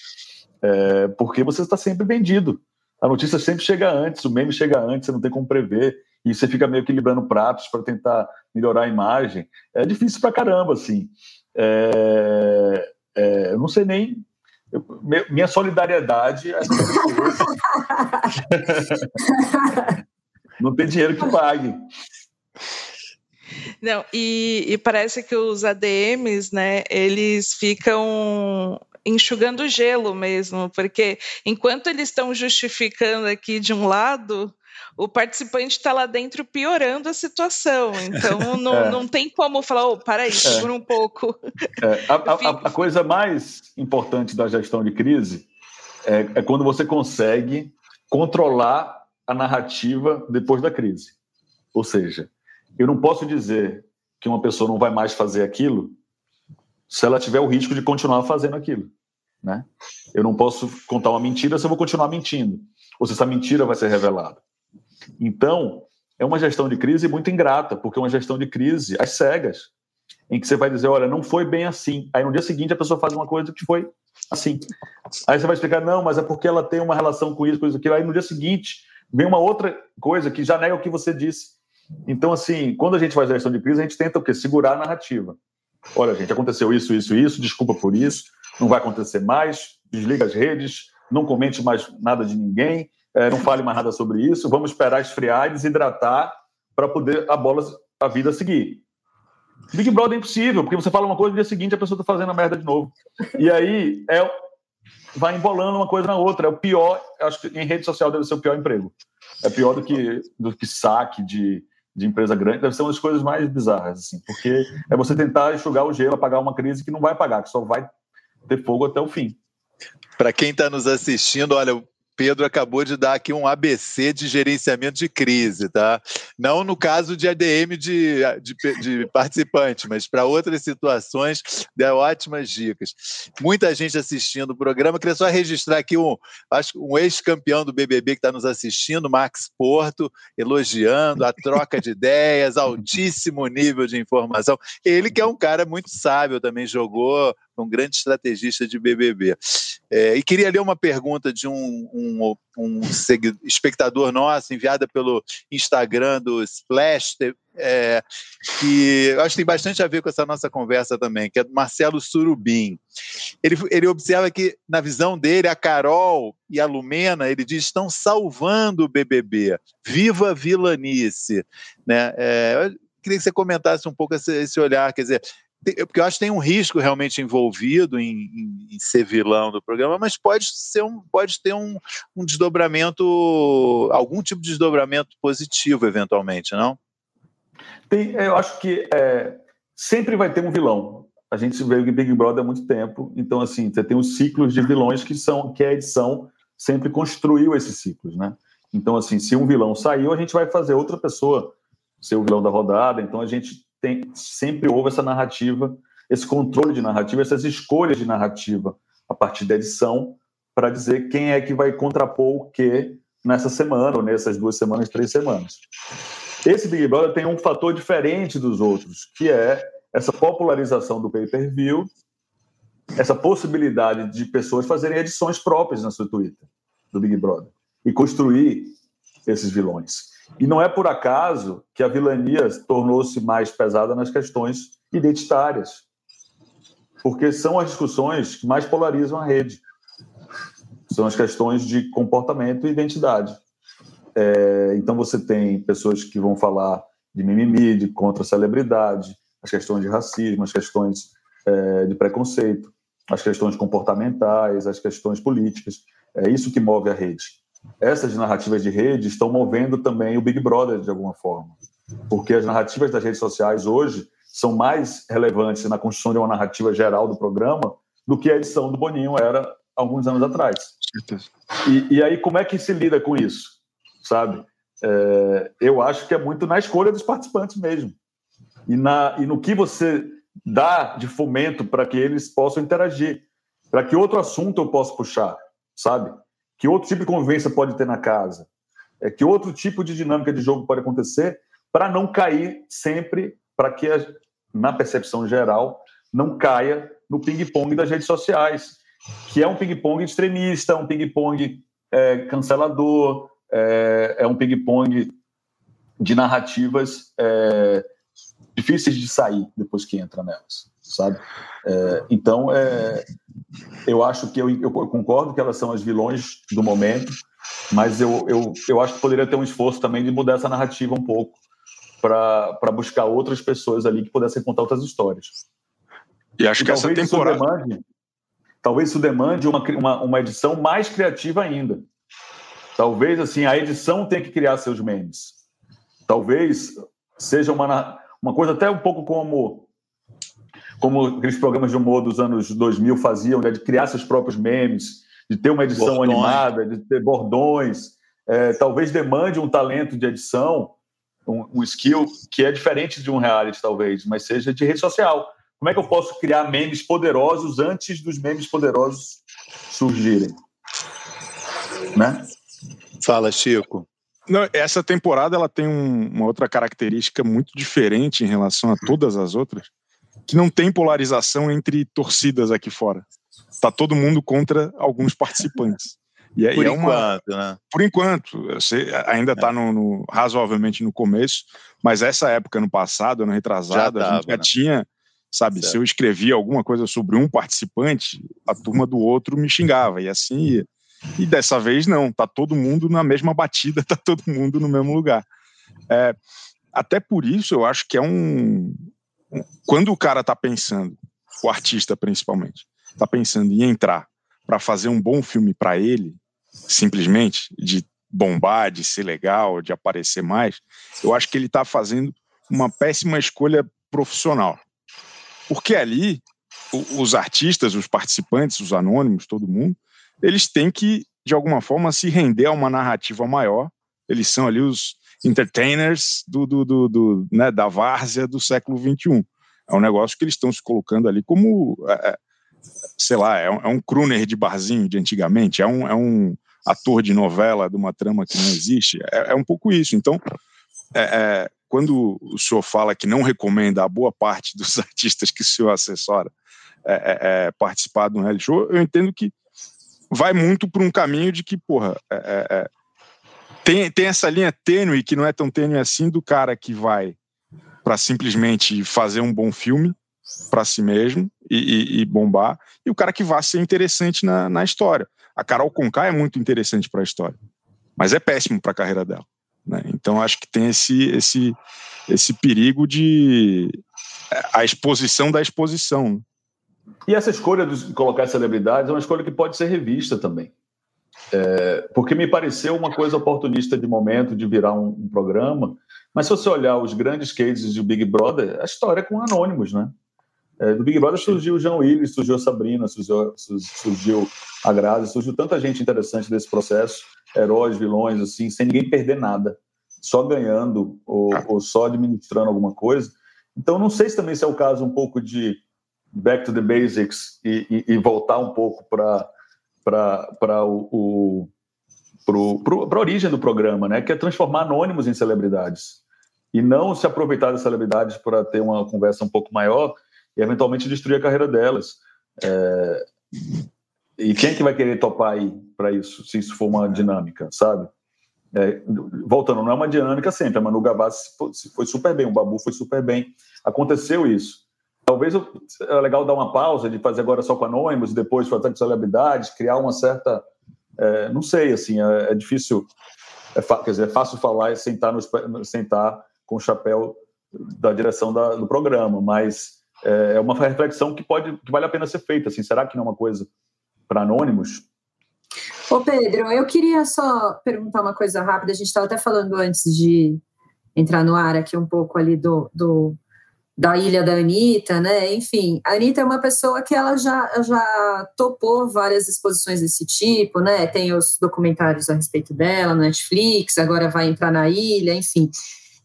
É, porque você está sempre vendido. A notícia sempre chega antes, o meme chega antes, você não tem como prever, e você fica meio que librando pratos para tentar melhorar a imagem. É difícil para caramba, assim. É, é, eu não sei nem. Eu, minha solidariedade a pessoas. não tem dinheiro que pague. Não, e, e, parece que os ADMs, né, eles ficam enxugando gelo mesmo, porque enquanto eles estão justificando aqui de um lado, o participante está lá dentro piorando a situação. Então não, é. não tem como falar, oh, para aí, é. segura um pouco. É. A, a, a, coisa mais importante da gestão de crise é, é quando você consegue controlar a narrativa depois da crise. Ou seja, eu não posso dizer que uma pessoa não vai mais fazer aquilo se ela tiver o risco de continuar fazendo aquilo. Né? Eu não posso contar uma mentira se eu vou continuar mentindo, ou se essa mentira vai ser revelada. Então, é uma gestão de crise muito ingrata, porque é uma gestão de crise às cegas, em que você vai dizer, olha, não foi bem assim. Aí no dia seguinte a pessoa faz uma coisa que foi assim. Aí você vai explicar, não, mas é porque ela tem uma relação com isso, com isso, aquilo. Aí no dia seguinte vem uma outra coisa que já nega o que você disse. Então, assim, quando a gente faz a gestão de crise, a gente tenta o quê? Segurar a narrativa. Olha, gente, aconteceu isso, isso, isso, desculpa por isso, não vai acontecer mais, desliga as redes, não comente mais nada de ninguém, é, não fale mais nada sobre isso, vamos esperar esfriar e desidratar para poder a bola, a vida seguir. Big Brother é impossível, porque você fala uma coisa e no dia seguinte a pessoa está fazendo a merda de novo. E aí é, vai embolando uma coisa na outra. É o pior, acho que em rede social deve ser o pior emprego. É pior do que, do que saque de, de empresa grande, deve ser uma das coisas mais bizarras, assim, porque é você tentar enxugar o gelo, apagar uma crise que não vai apagar, que só vai ter fogo até o fim. Para quem está nos assistindo, olha, Pedro acabou de dar aqui um ABC de gerenciamento de crise, tá? Não no caso de ADM de, de, de participante, mas para outras situações, deu ótimas dicas. Muita gente assistindo o programa. Queria só registrar aqui um, acho, um ex-campeão do BBB que está nos assistindo, Max Porto, elogiando a troca de ideias, altíssimo nível de informação. Ele que é um cara muito sábio, também jogou um grande estrategista de BBB. É, e queria ler uma pergunta de um, um, um espectador nosso, enviada pelo Instagram do Splash, é, que acho que tem bastante a ver com essa nossa conversa também, que é do Marcelo Surubim. Ele, ele observa que, na visão dele, a Carol e a Lumena, ele diz, estão salvando o BBB. Viva a vilanice! Né? É, queria que você comentasse um pouco esse, esse olhar, quer dizer, porque eu acho que tem um risco realmente envolvido em, em, em, ser vilão do programa, mas pode ser um, pode ter um, um, desdobramento, algum tipo de desdobramento positivo, eventualmente, não? Tem, eu acho que é, sempre vai ter um vilão. A gente vê o Big Brother há muito tempo, então assim você tem os ciclos de vilões que são que a edição sempre construiu esses ciclos, né? Então assim, se um vilão saiu, a gente vai fazer outra pessoa ser o vilão da rodada. Então a gente tem, sempre houve essa narrativa, esse controle de narrativa, essas escolhas de narrativa a partir da edição para dizer quem é que vai contrapor o que nessa semana, ou nessas duas semanas, três semanas. Esse Big Brother tem um fator diferente dos outros, que é essa popularização do pay-per-view, essa possibilidade de pessoas fazerem edições próprias na sua Twitter do Big Brother e construir esses vilões. E não é por acaso que a vilania tornou-se mais pesada nas questões identitárias, porque são as discussões que mais polarizam a rede. São as questões de comportamento e identidade. É, então você tem pessoas que vão falar de mimimi, de contra-celebridade, as questões de racismo, as questões é, de preconceito, as questões comportamentais, as questões políticas. É isso que move a rede essas narrativas de rede estão movendo também o Big Brother de alguma forma. Porque as narrativas das redes sociais hoje são mais relevantes na construção de uma narrativa geral do programa do que a edição do Boninho era alguns anos atrás. E, e aí, como é que se lida com isso? Sabe? É, eu acho que é muito na escolha dos participantes mesmo. E, na, e no que você dá de fomento para que eles possam interagir. Para que outro assunto eu possa puxar, sabe? Que outro tipo de convivência pode ter na casa, é, que outro tipo de dinâmica de jogo pode acontecer para não cair sempre, para que, a, na percepção geral, não caia no ping-pong das redes sociais, que é um ping-pong extremista, um ping-pong é, cancelador, é, é um ping-pong de narrativas é, difíceis de sair depois que entra nelas sabe? É, então, é, eu acho que eu, eu, concordo que elas são as vilões do momento, mas eu, eu, eu acho que poderia ter um esforço também de mudar essa narrativa um pouco para buscar outras pessoas ali que pudessem contar outras histórias. E acho e que essa temporada. Isso demande, talvez isso demande uma, uma, uma edição mais criativa ainda. Talvez assim a edição tenha que criar seus memes. Talvez seja uma, uma coisa até um pouco como como aqueles programas de humor dos anos 2000 faziam, né, de criar seus próprios memes, de ter uma edição bordões. animada, de ter bordões. É, talvez demande um talento de edição, um, um, skill que é diferente de um reality, talvez, mas seja de rede social. Como é que eu posso criar memes poderosos antes dos memes poderosos surgirem? Né? Fala, Chico. Não, essa temporada ela tem um, uma outra característica muito diferente em relação a todas as outras, que não tem polarização entre torcidas aqui fora. Tá todo mundo contra alguns participantes. E, é, por é uma, enquanto, né? Por enquanto, você ainda está é. razoavelmente no começo, mas essa época no passado, ano retrasado, já a gente já né? tinha, sabe, certo. se eu escrevia alguma coisa sobre um participante, a turma do outro me xingava, e assim ia. E dessa vez não, tá todo mundo na mesma batida, tá todo mundo no mesmo lugar. É, até por isso eu acho que é um. Quando o cara tá pensando, o artista principalmente, tá pensando em entrar para fazer um bom filme para ele, simplesmente, de bombar, de ser legal, de aparecer mais, eu acho que ele está fazendo uma péssima escolha profissional. Porque ali, os artistas, os participantes, os anônimos, todo mundo, eles têm que, de alguma forma, se render a uma narrativa maior. Eles são ali os entertainers do, do, do, do né, da várzea do século XXI. É um negócio que eles estão se colocando ali como, é, é, sei lá, é um, é um crooner de barzinho de antigamente, é um, é um ator de novela de uma trama que não existe. É, é um pouco isso. Então, é, é, quando o senhor fala que não recomenda a boa parte dos artistas que o senhor assessora é, é, é, participar de um reality show, eu entendo que vai muito para um caminho de que, porra, tem, tem essa linha tênue, que não é tão tênue assim, do cara que vai para simplesmente fazer um bom filme para si mesmo e, e, e, bombar, e o cara que vai ser interessante na, na história. A Carol Conká é muito interessante para a história, mas é péssimo para a carreira dela. Né? Então acho que tem esse, esse, esse perigo de é, a exposição da exposição. E essa escolha de colocar celebridades é uma escolha que pode ser revista também. É, porque me pareceu uma coisa oportunista de momento de virar um, um, programa, mas se você olhar os grandes cases do Big Brother, a história é com anônimos, né? É, do Big Brother surgiu o João Willis, surgiu a Sabrina, surgiu, surgiu a Grazi, surgiu tanta gente interessante desse processo, heróis, vilões, assim, sem ninguém perder nada, só ganhando ou, ou só administrando alguma coisa. Então, não sei se também se é o caso um pouco de back to the basics e, e, e voltar um pouco para o, o para a origem do programa, né? Que é transformar anônimos em celebridades e não se aproveitar das celebridades para ter uma conversa um pouco maior e eventualmente destruir a carreira delas. É... E quem é que vai querer topar aí para isso, se isso for uma dinâmica, sabe? É, voltando, não é uma dinâmica sempre, a Manu Gavassi foi super bem, o Babu foi super bem. Aconteceu isso. Talvez é legal dar uma pausa de fazer agora só com anônimos e depois com celebridades, criar uma certa. É, não sei, assim, é, é difícil. É, quer dizer, é fácil falar e sentar, no, sentar com o chapéu da direção da, do programa, mas é, é uma reflexão que pode que vale a pena ser feita. Assim, será que não é uma coisa para anônimos? Ô Pedro, eu queria só perguntar uma coisa rápida. A gente estava até falando antes de entrar no ar aqui um pouco ali do, do da ilha da Anitta, né? Enfim, a Anitta é uma pessoa que ela já, já topou várias exposições desse tipo, né? Tem os documentários a respeito dela na Netflix, agora vai entrar na ilha, enfim.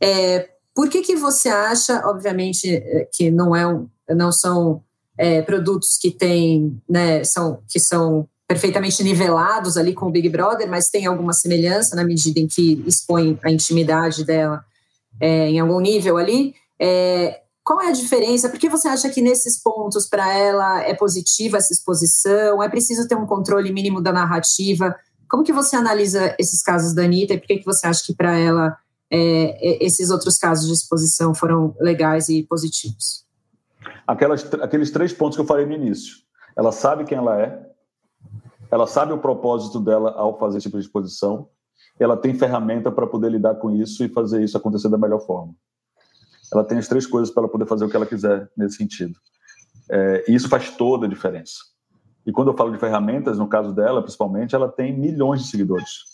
É, por que, que você acha, obviamente, eh, que não, é um, não são é, produtos que têm, né, são, que são perfeitamente nivelados ali com o Big Brother, mas tem alguma semelhança na medida em que expõe a intimidade dela é, em algum nível ali. É, qual é a diferença? Por que você acha que nesses pontos para ela é positiva essa exposição? É preciso ter um controle mínimo da narrativa? Como que você analisa esses casos da Anitta e por que, que você acha que para ela é, esses outros casos de exposição foram legais e positivos? Aquelas, aqueles três pontos que eu falei no início. Ela sabe quem ela é, ela sabe o propósito dela ao fazer esse tipo de exposição, ela tem ferramenta para poder lidar com isso e fazer isso acontecer da melhor forma. Ela tem as três coisas para ela poder fazer o que ela quiser nesse sentido. É, e isso faz toda a diferença. E quando eu falo de ferramentas, no caso dela, principalmente, ela tem milhões de seguidores.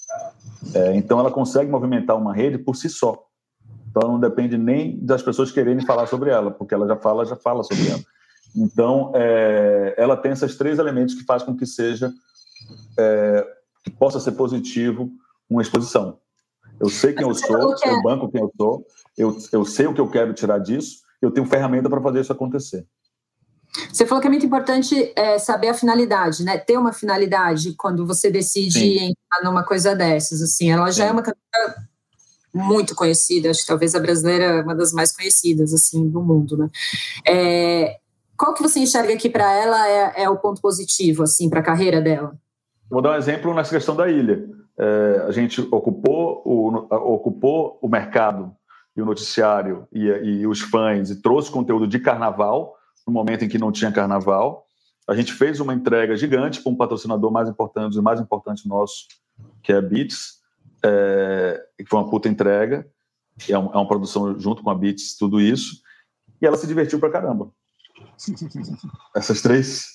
É, então, ela consegue movimentar uma rede por si só. Então, não depende nem das pessoas quererem falar sobre ela, porque ela já fala, já fala sobre ela. Então, é, ela tem esses três elementos que faz com que seja, é, que possa ser positivo uma exposição. Eu sei quem eu sou, eu banco quem eu sou, eu, eu sei o que eu quero tirar disso, eu tenho ferramenta para fazer isso acontecer. Você falou que é muito importante é, saber a finalidade, né? Ter uma finalidade quando você decide Sim. entrar numa coisa dessas. Assim, ela já Sim. é uma cantora muito conhecida, acho que talvez a brasileira é uma das mais conhecidas assim do mundo, né? É, qual que você enxerga aqui para ela é, é, o ponto positivo assim para a carreira dela? Vou dar um exemplo nessa questão da ilha. É, a gente ocupou o, ocupou o mercado e o noticiário e, e os fãs e trouxe conteúdo de carnaval no momento em que não tinha carnaval. A gente fez uma entrega gigante para um patrocinador mais importante, o mais importante nosso, que é a Beats, é, que foi uma puta entrega, é, um, é uma produção junto com a Beats, tudo isso, e ela se divertiu pra caramba. Essas três,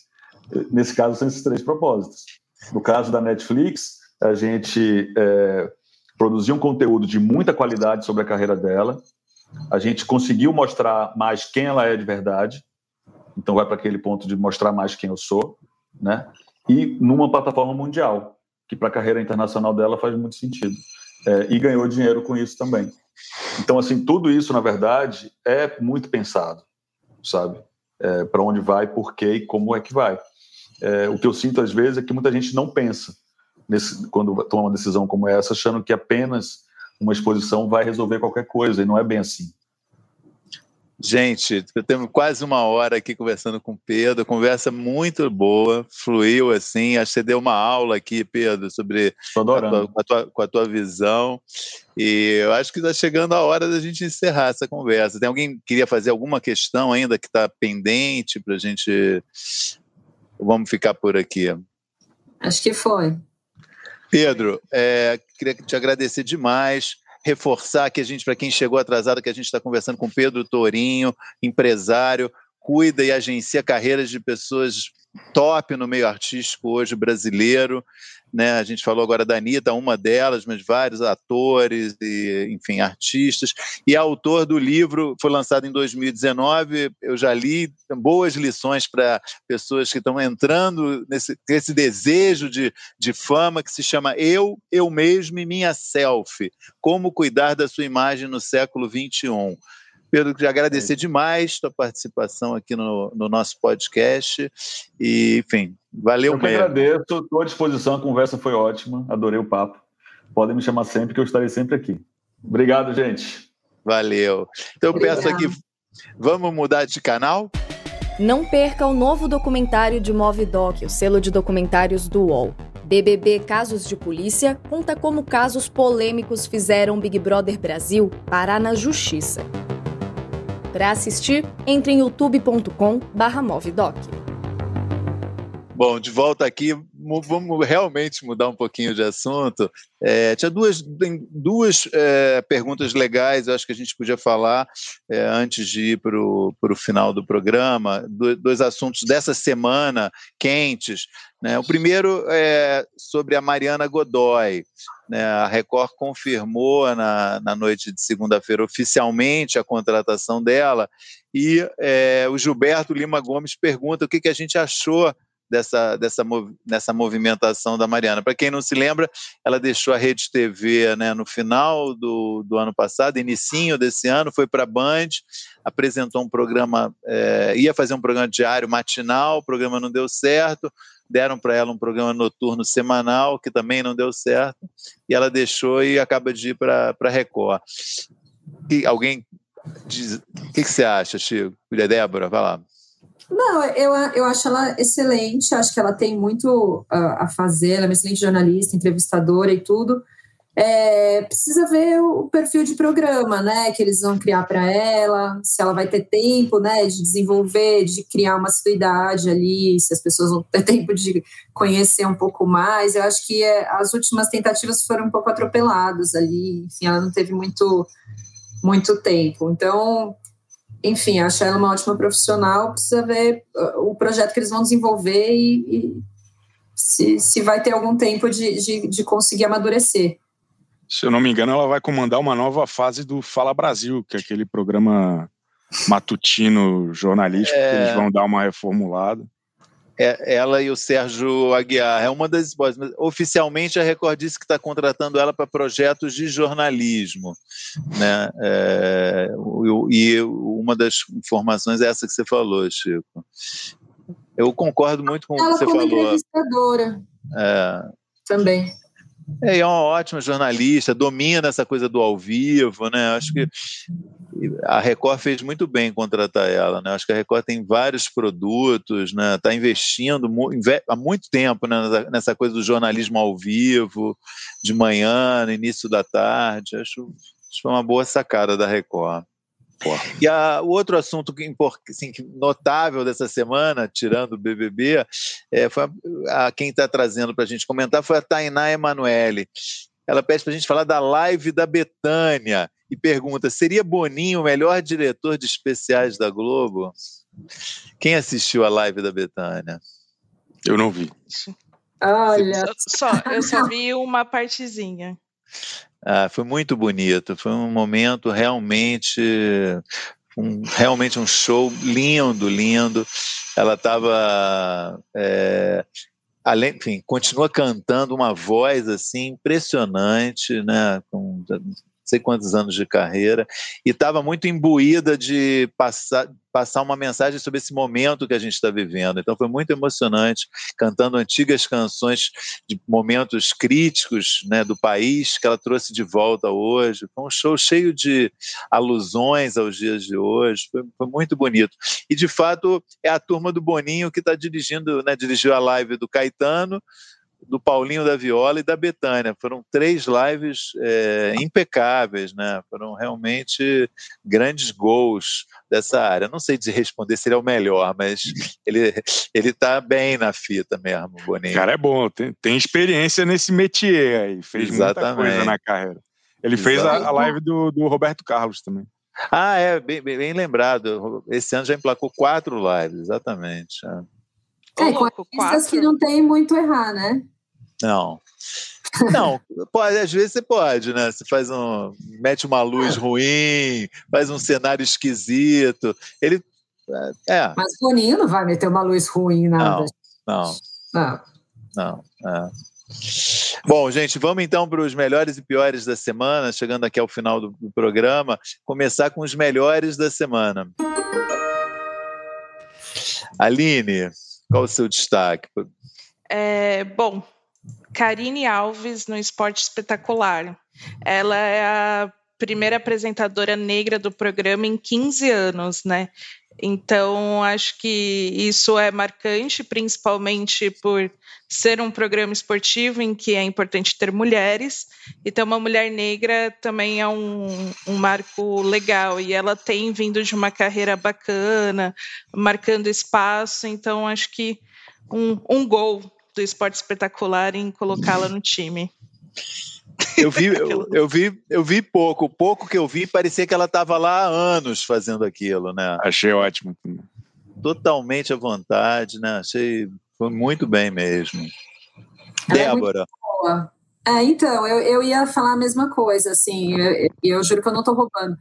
nesse caso, são esses três propósitos. No caso da Netflix, a gente é, produziu um conteúdo de muita qualidade sobre a carreira dela, a gente conseguiu mostrar mais quem ela é de verdade, então vai para aquele ponto de mostrar mais quem eu sou, né? E numa plataforma mundial, que para a carreira internacional dela faz muito sentido. É, e ganhou dinheiro com isso também. Então, assim, tudo isso, na verdade, é muito pensado, sabe? É, para onde vai, por quê e como é que vai. É, o que eu sinto, às vezes, é que muita gente não pensa nesse, quando toma uma decisão como essa, achando que apenas uma exposição vai resolver qualquer coisa, e não é bem assim. Gente, temos quase uma hora aqui conversando com o Pedro, conversa muito boa, fluiu assim, acho que você deu uma aula aqui, Pedro, sobre a tua, com, a tua, com a tua visão, e eu acho que está chegando a hora da gente encerrar essa conversa. Tem alguém que queria fazer alguma questão ainda que está pendente para a gente... Vamos ficar por aqui. Acho que foi. Pedro, é, queria te agradecer demais reforçar que a gente, para quem chegou atrasado, que a gente está conversando com Pedro Torinho, empresário, cuida e agencia carreiras de pessoas top no meio artístico hoje brasileiro né? A gente falou agora da Anitta, uma delas, mas vários atores e, enfim, artistas. E autor do livro, foi lançado em 2019, eu já li boas lições para pessoas que estão entrando nesse esse desejo de, de fama que se chama Eu, Eu Mesmo e Minha Selfie, Como Cuidar da Sua Imagem no Século XXI. Pedro, queria agradecer demais a tua participação aqui no, no nosso podcast. E, enfim, valeu eu mesmo. Eu agradeço, estou à disposição, a conversa foi ótima, adorei o papo. Podem me chamar sempre, que eu estarei sempre aqui. Obrigado, gente. Valeu. Então, eu peço aqui, vamos mudar de canal? Não perca o novo documentário de Movidoc, o selo de documentários do UOL. BBB Casos de Polícia conta como casos polêmicos fizeram Big Brother Brasil parar na justiça. Para assistir, entre em youtube.com/movidoc. Bom, de volta aqui, vamos realmente mudar um pouquinho de assunto. É, tinha duas, duas é, perguntas legais, eu acho que a gente podia falar é, antes de ir para o final do programa. Do, dois assuntos dessa semana quentes. Né? O primeiro é sobre a Mariana Godoy. Né? A Record confirmou na, na noite de segunda-feira oficialmente a contratação dela. E é, o Gilberto Lima Gomes pergunta o que, que a gente achou dessa, dessa, movimentação da Mariana. Para quem não se lembra, ela deixou a Rede TV né, no final do, do ano passado, inicinho desse ano, foi para a Band, apresentou um programa, é, ia fazer um programa diário, matinal, o programa não deu certo, deram para ela um programa noturno semanal, que também não deu certo, e ela deixou e acaba de ir para a Record. E alguém diz, o que, que você acha, Chico? Débora, vai lá. Não, eu, eu acho ela excelente, acho que ela tem muito a, a fazer, ela é uma excelente jornalista, entrevistadora e tudo. É, precisa ver o perfil de programa, né, que eles vão criar para ela, se ela vai ter tempo, né, de desenvolver, de criar uma assiduidade ali, se as pessoas vão ter tempo de conhecer um pouco mais. Eu acho que é, as últimas tentativas foram um pouco atropeladas ali, enfim, ela não teve muito muito tempo. Então, enfim, acho ela uma ótima profissional, precisa ver uh, o projeto que eles vão desenvolver e, e se, se vai ter algum tempo de, de, de, conseguir amadurecer. Se eu não me engano, ela vai comandar uma nova fase do Fala Brasil, que é aquele programa matutino jornalístico é... que eles vão dar uma reformulada é, ela e o Sérgio Aguiar. É uma das hipóteses. Oficialmente, a Record disse que está contratando ela para projetos de jornalismo. Né? É, e uma das informações é essa que você falou, Chico. Eu concordo muito com o que você como falou. entrevistadora. É. Também. É, é uma ótima jornalista, domina essa coisa do ao vivo, né? Acho que a Record fez muito bem em contratar ela, né? Acho que a Record tem vários produtos, né? Está investindo há muito tempo né? nessa coisa do jornalismo ao vivo, de manhã, no início da tarde. Acho que foi uma boa sacada da Record. E a, o outro assunto que, assim, notável dessa semana, tirando o BBB, é, foi a, a quem está trazendo para a gente comentar foi a Tainá Emanuele. Ela pede para a gente falar da live da Betânia e pergunta: seria Boninho o melhor diretor de especiais da Globo? Quem assistiu a live da Betânia? Eu não vi. Olha. Só, eu só vi uma partezinha. Ah, foi muito bonito, foi um momento realmente um, realmente um show lindo, lindo. Ela estava, é, além, enfim, continua cantando uma voz assim impressionante, né? Com, sei quantos anos de carreira, e estava muito imbuída de passar, passar uma mensagem sobre esse momento que a gente está vivendo. Então foi muito emocionante, cantando antigas canções de momentos críticos né, do país que ela trouxe de volta hoje. Foi um show cheio de alusões aos dias de hoje, foi, foi muito bonito. E de fato é a turma do Boninho que está dirigindo, né, dirigiu a live do Caetano, do Paulinho da Viola e da Betânia. Foram três lives é, impecáveis, né? Foram realmente grandes gols dessa área. Não sei de responder se ele é o melhor, mas ele ele está bem na fita mesmo, Boninho. Cara, é bom, tem, tem experiência nesse métier aí, fez Exatamente. muita coisa na carreira. Ele Exatamente. fez a, a live do, do Roberto Carlos também. Ah, é, bem, bem, bem, lembrado. Esse ano já emplacou quatro lives, exatamente. É, é com artistas que não tem muito errar, né? Não. Não, pode, às vezes você pode, né? Você faz um. mete uma luz ruim, faz um cenário esquisito. Ele. É. Mas o Boninho não vai meter uma luz ruim, nada. Não. Não. Não. não é. Bom, gente, vamos então para os melhores e piores da semana, chegando aqui ao final do, do programa. Começar com os melhores da semana. Aline, qual o seu destaque? É, bom, Karine Alves no Esporte Espetacular. Ela é a primeira apresentadora negra do programa em 15 anos, né? Então, acho que isso é marcante, principalmente por ser um programa esportivo em que é importante ter mulheres. Então, uma mulher negra também é um, um marco legal. E ela tem vindo de uma carreira bacana, marcando espaço. Então, acho que um, um gol do esporte espetacular em colocá-la no time. Eu vi, eu, eu, vi, eu vi pouco. O pouco que eu vi parecia que ela estava lá há anos fazendo aquilo, né? Achei ótimo. Totalmente à vontade, né? Achei foi muito bem mesmo. Ela é Débora. É, é, então, eu, eu ia falar a mesma coisa, assim, eu, eu juro que eu não estou roubando.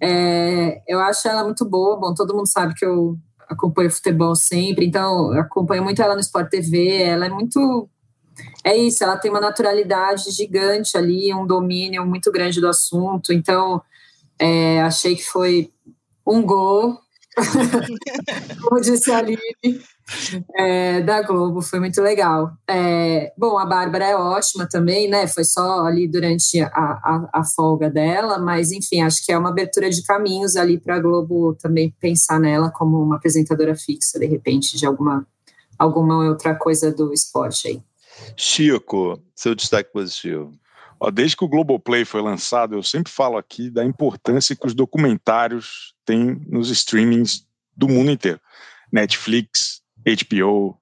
É, eu acho ela muito boa, bom, todo mundo sabe que eu acompanho futebol sempre, então acompanho muito ela no Sport TV. Ela é muito. É isso, ela tem uma naturalidade gigante ali, um domínio muito grande do assunto. Então, é, achei que foi um gol, como disse a Aline, é, da Globo, foi muito legal. É, bom, a Bárbara é ótima também, né? Foi só ali durante a, a, a, folga dela, mas enfim, acho que é uma abertura de caminhos ali para a Globo também pensar nela como uma apresentadora fixa, de repente, de alguma, alguma outra coisa do esporte aí. Chico, seu destaque positivo. Desde que o Globoplay foi lançado, eu sempre falo aqui da importância que os documentários têm nos streamings do mundo inteiro. Netflix, HBO,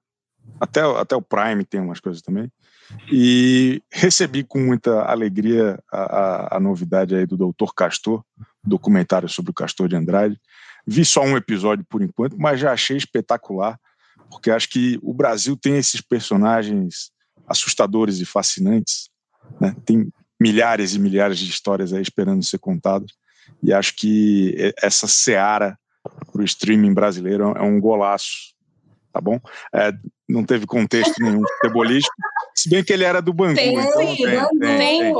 até, até o Prime tem umas coisas também. E recebi com muita alegria a, a, a novidade aí do Doutor Castor, documentário sobre o Castor de Andrade. Vi só um episódio por enquanto, mas já achei espetacular, porque acho que o Brasil tem esses personagens assustadores e fascinantes, né? tem milhares e milhares de histórias aí esperando ser contadas, e acho que essa seara para o streaming brasileiro é um golaço tá bom? É, não teve contexto nenhum futebolístico, se bem que ele era do Bangu. Tem, então tem, tem, tem,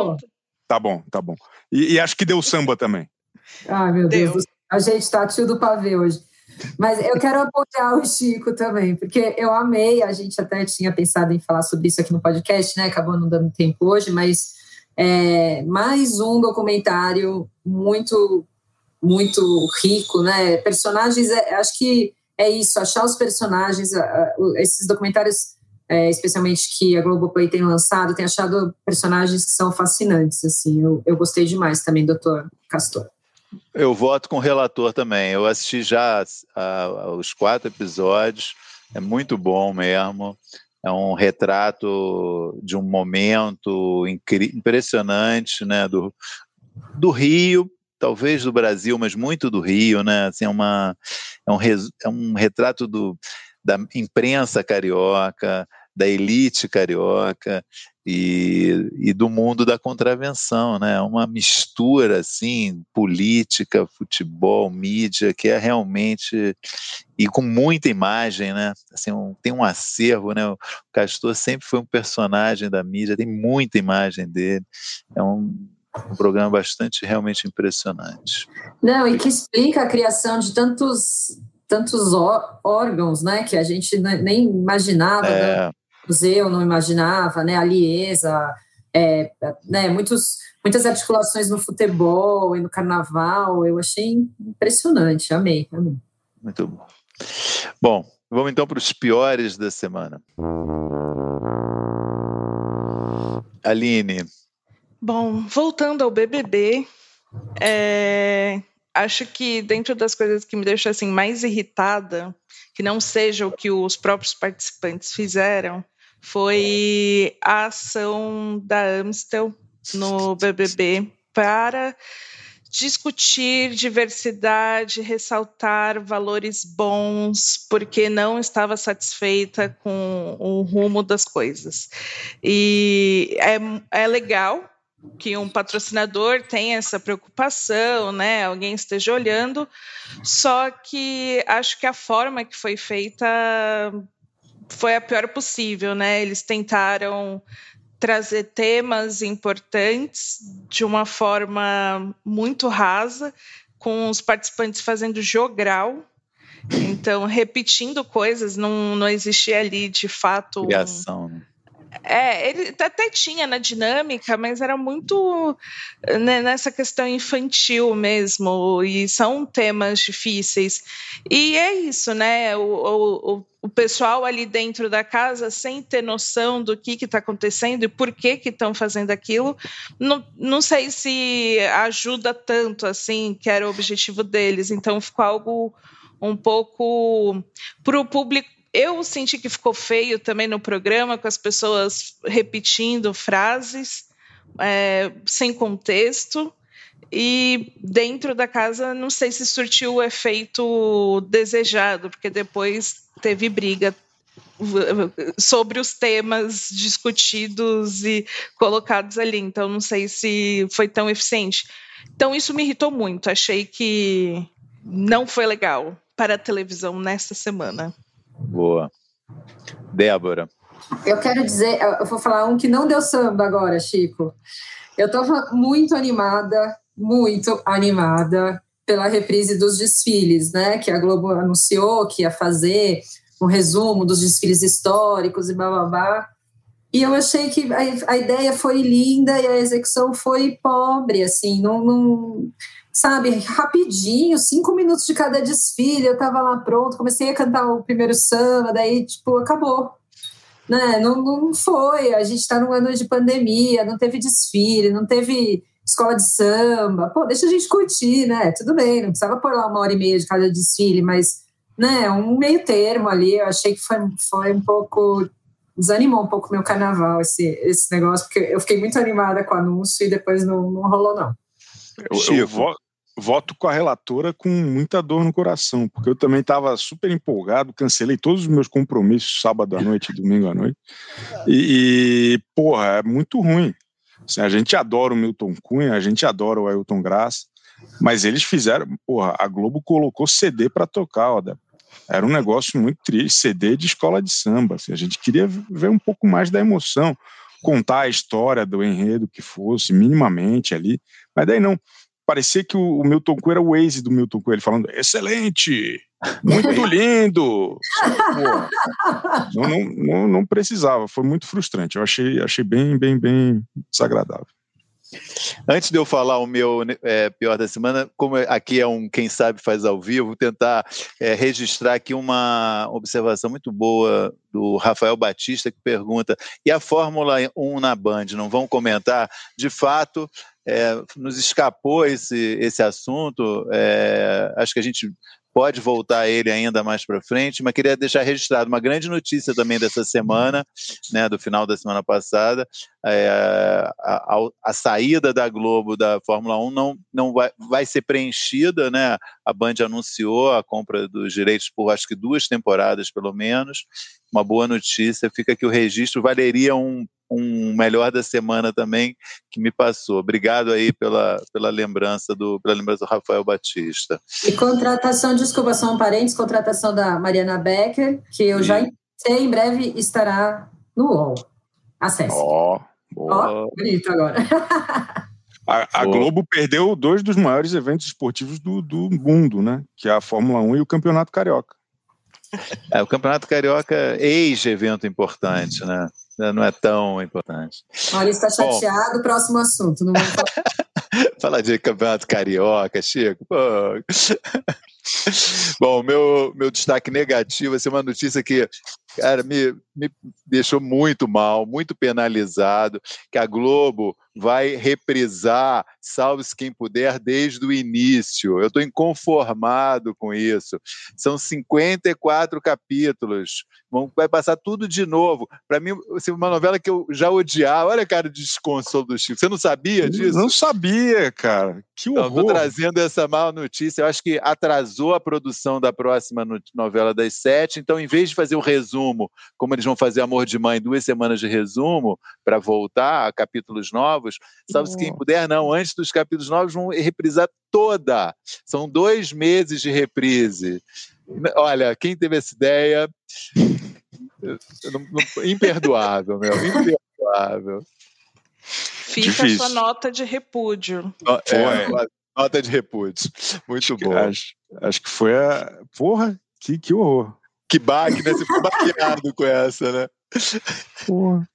Tá bom, tá bom. E, e, acho que deu samba também. Ai, meu Deus. Deus. A gente tá tio do pavê hoje. Mas eu quero apoiar o Chico também, porque eu amei, a gente até tinha pensado em falar sobre isso aqui no podcast, né? Acabou não dando tempo hoje, mas é, mais um documentário muito, muito rico, né? Personagens, é, acho que é isso, achar os personagens, esses documentários, é, especialmente que a Globoplay tem lançado, tem achado personagens que são fascinantes, assim, eu, eu gostei demais também, doutor Castor. Eu voto com o relator também. Eu assisti já a, os quatro episódios, é muito bom mesmo. É um retrato de um momento impressionante, né, do, do Rio, talvez do Brasil, mas muito do Rio, né? Assim, é, uma, é, um, é um retrato do, da imprensa carioca, da elite carioca e, e do mundo da contravenção, né? Uma mistura assim política, futebol, mídia que é realmente e com muita imagem, né? Assim, um, tem um acervo, né? O Castor sempre foi um personagem da mídia, tem muita imagem dele. É um um programa bastante realmente impressionante. Não, e que explica a criação de tantos tantos órgãos, né, que a gente nem imaginava, é. né? Museu não imaginava, né, a Liesa, é, né, muitos, muitas articulações no futebol e no carnaval, eu achei impressionante, amei, amei. Muito bom. Bom, vamos então para os piores da semana. Aline, Bom, voltando ao BBB, é, acho que dentro das coisas que me deixam assim mais irritada, que não seja o que os próprios participantes fizeram, foi a ação da Amstel no BBB para discutir diversidade, ressaltar valores bons, porque não estava satisfeita com o rumo das coisas. E é, é legal que um patrocinador tenha essa preocupação, né? Alguém esteja olhando. Só que acho que a forma que foi feita foi a pior possível, né? Eles tentaram trazer temas importantes de uma forma muito rasa, com os participantes fazendo jogral. Então, repetindo coisas, não, não existia ali de fato. Criação, né? É, ele até tinha na dinâmica, mas era muito né, nessa questão infantil mesmo, e são temas difíceis. E é isso, né? O, o, o pessoal ali dentro da casa, sem ter noção do que está acontecendo e por que estão fazendo aquilo, não, não sei se ajuda tanto assim, que era o objetivo deles. Então ficou algo um pouco para o público eu senti que ficou feio também no programa, com as pessoas repetindo frases é, sem contexto. E dentro da casa, não sei se surtiu o efeito desejado, porque depois teve briga sobre os temas discutidos e colocados ali. Então, não sei se foi tão eficiente. Então, isso me irritou muito. Achei que não foi legal para a televisão nesta semana. Boa. Débora. Eu quero dizer, eu vou falar um que não deu samba agora, Chico. Eu estava muito animada, muito animada pela reprise dos desfiles, né? Que a Globo anunciou que ia fazer um resumo dos desfiles históricos e blá. E eu achei que a, ideia foi linda e a execução foi pobre, assim, não, não sabe, rapidinho, cinco minutos de cada desfile, eu tava lá pronto, comecei a cantar o primeiro samba, daí, tipo, acabou. Né? Não, não foi, a gente tá num ano de pandemia, não teve desfile, não teve escola de samba, pô, deixa a gente curtir, né? Tudo bem, não precisava pôr lá uma hora e meia de cada desfile, mas, né, um meio termo ali, eu achei que foi, foi um pouco desanimou um pouco meu carnaval esse, esse negócio, porque eu fiquei muito animada com o anúncio e depois não, não rolou, não. Eu, eu, voto com a relatora com muita dor no coração, porque eu também estava super empolgado, cancelei todos os meus compromissos sábado à noite e domingo à noite. E, e porra, é muito ruim. Assim, a gente adora o Milton Cunha, a gente adora o Ailton Graça, mas eles fizeram, porra, a Globo colocou CD para tocar, ó, era um negócio muito triste, CD de escola de samba. Assim, a gente queria ver um pouco mais da emoção, contar a história do enredo que fosse, minimamente ali, mas daí não parecia que o, Milton Coelho era o Waze do Milton Coelho, falando, excelente, muito lindo. não, não, não, não, precisava, foi muito frustrante. Eu achei, achei bem, bem, bem desagradável. Antes de eu falar o meu é, pior da semana, como aqui é um quem sabe faz ao vivo, vou tentar é, registrar aqui uma observação muito boa do Rafael Batista que pergunta: e a Fórmula 1 na Band? Não vão comentar? De fato, é, nos escapou esse, esse assunto. É, acho que a gente pode voltar a ele ainda mais para frente, mas queria deixar registrado uma grande notícia também dessa semana, né, do final da semana passada, é, a, a, a, saída da Globo da Fórmula 1 não, não vai, vai ser preenchida, né, a Band anunciou a compra dos direitos por acho que duas temporadas pelo menos, uma boa notícia, fica aqui o registro, valeria um um melhor da semana também que me passou. Obrigado aí pela, pela lembrança do pela lembrança do Rafael Batista. E contratação, desculpa, são parentes, contratação da Mariana Becker, que eu e... já sei, em breve estará no UOL. Acesse. Ó, oh, oh, bonito agora. A, a Globo perdeu dois dos maiores eventos esportivos do, do mundo, né? Que é a Fórmula 1 e o Campeonato Carioca. É, o Campeonato Carioca, ex-evento importante, né? não é tão importante. Maurício está chateado, Bom, próximo assunto. Não vamos falar. Fala de campeonato carioca, Chico. Pô. Bom, meu, meu destaque negativo vai ser uma notícia que, cara, me, me deixou muito mal, muito penalizado, que a Globo vai reprisar Salve-se Quem Puder desde o início. Eu estou inconformado com isso. São 54 capítulos. Vai passar tudo de novo. Para mim, assim, uma novela que eu já odiava. Olha a cara de desconsolo do Chico. Você não sabia disso? Não sabia, cara. Que horror. Estou trazendo essa má notícia. Eu acho que atrasou a produção da próxima novela das sete. Então, em vez de fazer o resumo, como eles vão fazer Amor de Mãe, duas semanas de resumo, para voltar a capítulos novos, Salve-se quem puder, não. Antes dos capítulos novos, vão reprisar toda. São dois meses de reprise. Olha, quem teve essa ideia. imperdoável, meu. Imperdoável. Fica Difícil. sua nota de repúdio. É, é. Nota de repúdio. Muito bom. Acho, acho, que foi a. Porra, que, que horror. Que baque, né? Você ficou baqueado com essa, né? Porra.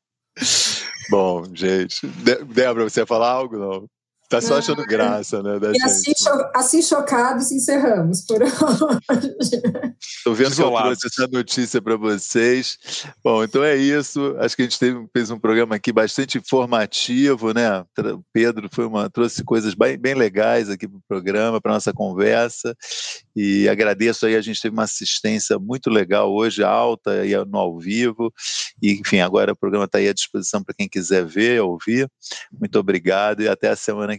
Bom, gente. De Débora, você ia falar algo? Não. Tá só achando graça, né? Da e assim, cho assim chocados encerramos por hoje. Estou vendo Isolado. que eu trouxe essa notícia para vocês. Bom, então é isso. Acho que a gente teve, fez um programa aqui bastante informativo, né? O Pedro foi uma, trouxe coisas bem, bem legais aqui para o programa, para nossa conversa. E agradeço aí, a gente teve uma assistência muito legal hoje, alta e no ao vivo. E, enfim, agora o programa está aí à disposição para quem quiser ver, ouvir. Muito obrigado e até a semana